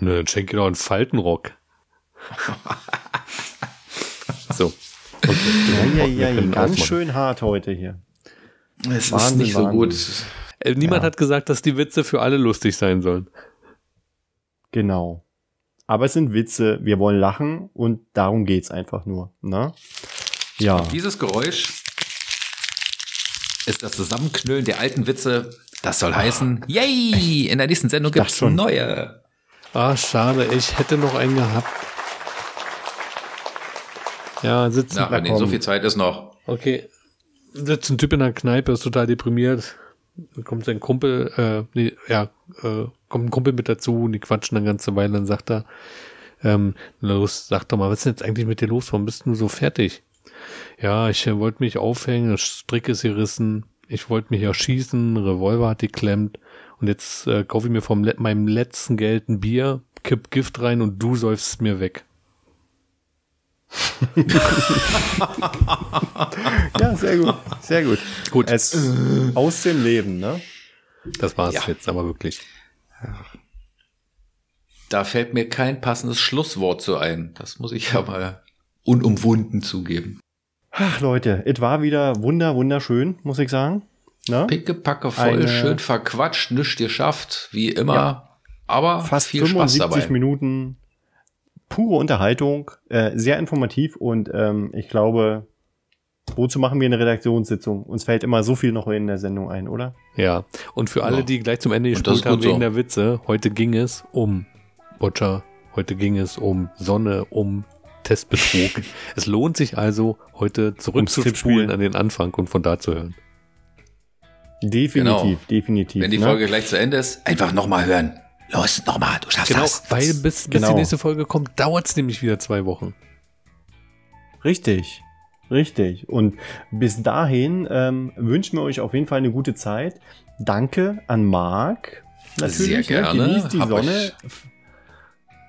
Ne, dann schenk ihr doch einen Faltenrock. [LAUGHS] so. Okay. Ja, ja, ja, ganz ausmachen. schön hart heute hier. Es ist Wahnsinn, nicht so Wahnsinn. gut. Äh, niemand Ja. hat gesagt, dass die Witze für alle lustig sein sollen. Genau. Aber es sind Witze, wir wollen lachen und darum geht's einfach nur. Ne? Ja. Dieses Geräusch ist das Zusammenknüllen der alten Witze. Das soll heißen, yay! In der nächsten Sendung gibt's schon. neue. Ah, schade, ich hätte noch einen gehabt. Ja, sitzt Na, nee, so viel Zeit ist noch. okay, sitzt ein Typ in der Kneipe, ist total deprimiert. Dann kommt sein Kumpel, äh, nee, ja, äh, kommt ein Kumpel mit dazu und die quatschen eine ganze Weile, dann sagt er, ähm, los, sag doch mal, was ist denn jetzt eigentlich mit dir los? Warum bist du so fertig? Ja, ich äh, wollte mich aufhängen, das Strick ist gerissen, ich wollte mich erschießen, Revolver hat geklemmt und jetzt äh, kaufe ich mir vom le meinem letzten Geld ein Bier, kipp Gift rein und du säufst mir weg. Ja, sehr gut. Sehr gut. Gut, Es aus dem Leben, ne? das war's Ja. jetzt aber wirklich. Da fällt mir kein passendes Schlusswort zu ein. Das muss ich aber unumwunden zugeben. Ach Leute, es war wieder wunder, wunderschön, muss ich sagen. Na? Pickepacke voll, Eine, schön verquatscht, nichts geschafft, wie immer. Ja. Aber fast viel 75 Spaß dabei. Minuten pure Unterhaltung, äh, sehr informativ und ähm, ich glaube, wozu machen wir eine Redaktionssitzung? Uns fällt immer so viel noch in der Sendung ein, oder? Ja, und für alle, die gleich zum Ende gespielt haben wegen so. der Witze, heute ging es um Boccia, heute ging es um Sonne, um Testbetrug. [LAUGHS] es lohnt sich also, heute zurückzuspulen an den Anfang und von da zu hören. Definitiv, genau. definitiv. Wenn die ne? Folge gleich zu Ende ist, einfach nochmal hören. Los, nochmal, du schaffst genau, das. Weil bis, bis genau. die nächste Folge kommt, dauert es nämlich wieder zwei Wochen. Richtig, richtig. Und bis dahin ähm, wünschen wir euch auf jeden Fall eine gute Zeit. Danke an Marc. Natürlich, Sehr gerne. Ne? Genieß die Hab Sonne.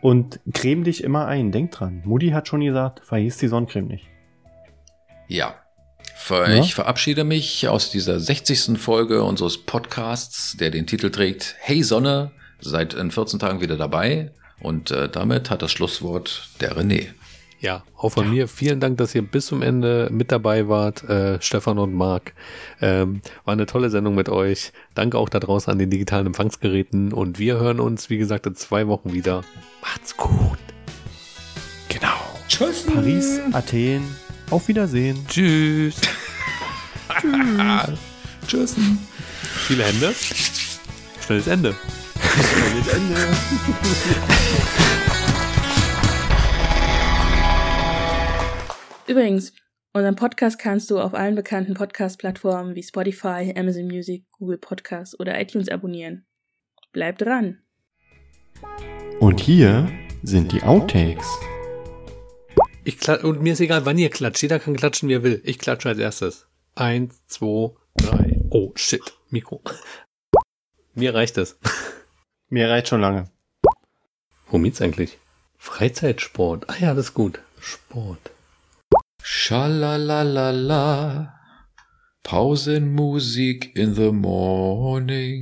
Und creme dich immer ein. Denk dran. Mutti hat schon gesagt, verhieß die Sonnencreme nicht. Ja. Ich ja? verabschiede mich aus dieser 60. Folge unseres Podcasts, der den Titel trägt Hey Sonne, Seid in 14 Tagen wieder dabei und äh, damit hat das Schlusswort der René. Ja, auch von ja. mir vielen Dank, dass ihr bis zum Ende mit dabei wart, äh, Stefan und Marc. Ähm, war eine tolle Sendung mit euch. Danke auch da draußen an den digitalen Empfangsgeräten und wir hören uns, wie gesagt, in zwei Wochen wieder. Macht's gut. Genau. Tschüss. Paris, Athen. Auf Wiedersehen. Tschüss. Tschüss. Tschüss. Viele Hände. Schnelles Ende. Schnelles Ende. Übrigens, unseren Podcast kannst du auf allen bekannten Podcast-Plattformen wie Spotify, Amazon Music, Google Podcasts oder iTunes abonnieren. Bleib dran. Und hier sind die Outtakes. Ich und mir ist egal, wann ihr klatscht. Jeder kann klatschen, wie er will. Ich klatsche als erstes. Eins, zwei, drei. Oh, shit. Mikro. [LAUGHS] Mir reicht es. [LAUGHS] Mir reicht schon lange. Worum geht's eigentlich? Freizeitsport. Ah ja, das ist gut. Sport. Schalalalala. Pausenmusik in the morning.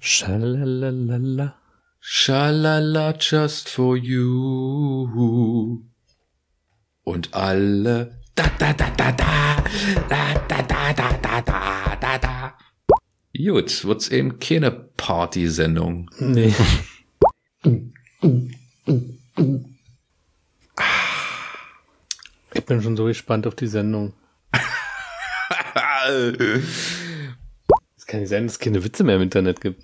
Schalalala. Schalala just for you. Und alle da da da da da da da da da da da da da. Gut, wird's eben keine Party-Sendung. Nee. Ich bin schon so gespannt auf die Sendung. Es kann nicht sein, dass es keine Witze mehr im Internet gibt.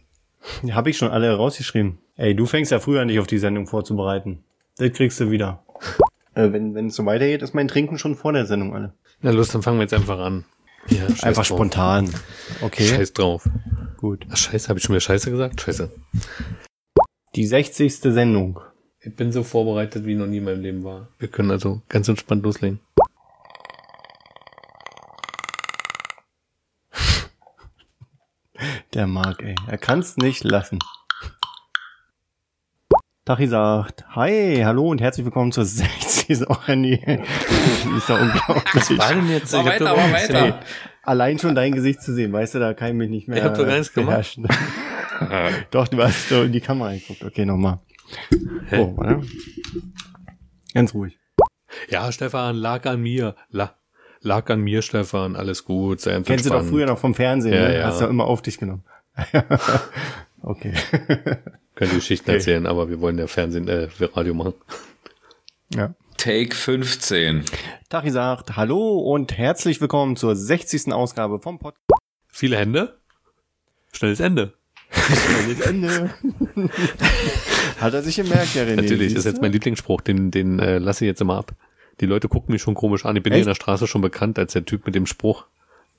Die habe ich schon alle rausgeschrieben. Ey, du fängst ja früher an, dich auf die Sendung vorzubereiten. Das kriegst du wieder. Äh, wenn wenn es so weitergeht, ist mein Trinken schon vor der Sendung alle. Na los, dann fangen wir jetzt einfach an. Ja, einfach drauf. spontan. Okay. Scheiß drauf. Gut. Ach, scheiße, habe ich schon wieder Scheiße gesagt? Scheiße. Die 60. Sendung. Ich bin so vorbereitet, wie noch nie in meinem Leben war. Wir können also ganz entspannt loslegen. Der Marc, ey. Er kann's nicht lassen. Tachi sagt, hi, hallo und herzlich willkommen zur 60. Oh, nee. ist ja unglaublich. Was war denn jetzt? Mach weiter, mach weiter. Allein schon dein Gesicht zu sehen, weißt du, da kann ich mich nicht mehr ich hab doch gar nichts beherrschen. Gemacht. [LAUGHS] doch, du hast so in die Kamera geguckt. Okay, nochmal. Oh, warte. Ganz ruhig. Ja, Stefan, lag an mir. La lag an mir, Stefan. Alles gut. Sei Kennst du doch früher noch vom Fernsehen. Ja, ne? ja. Hast du immer auf dich genommen. [LAUGHS] okay. [LAUGHS] Können die Geschichten okay. erzählen, aber wir wollen ja Fernsehen, äh, Radio machen. Ja. Take 15. Tachi sagt Hallo und herzlich willkommen zur 60. Ausgabe vom Podcast. Viele Hände? Schnelles Ende. Schnelles Ende. [LAUGHS] Hat er sich gemerkt, ja, René. Natürlich, das ist jetzt mein Lieblingsspruch, den, den äh, lasse ich jetzt immer ab. Die Leute gucken mich schon komisch an. Ich bin hier in der Straße schon bekannt als der Typ mit dem Spruch.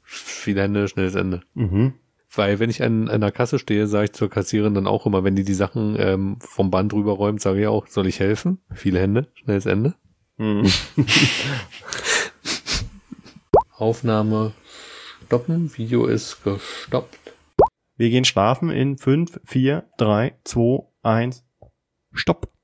Viele Hände, schnelles Ende. Mhm. Weil wenn ich an, an der Kasse stehe, sage ich zur Kassiererin dann auch immer, wenn die die Sachen ähm, vom Band rüberräumt, sage ich auch, soll ich helfen? Viele Hände, schnelles Ende. Mhm. [LAUGHS] Aufnahme stoppen, Video ist gestoppt. Wir gehen schlafen in 5, 4, 3, 2, 1, stopp.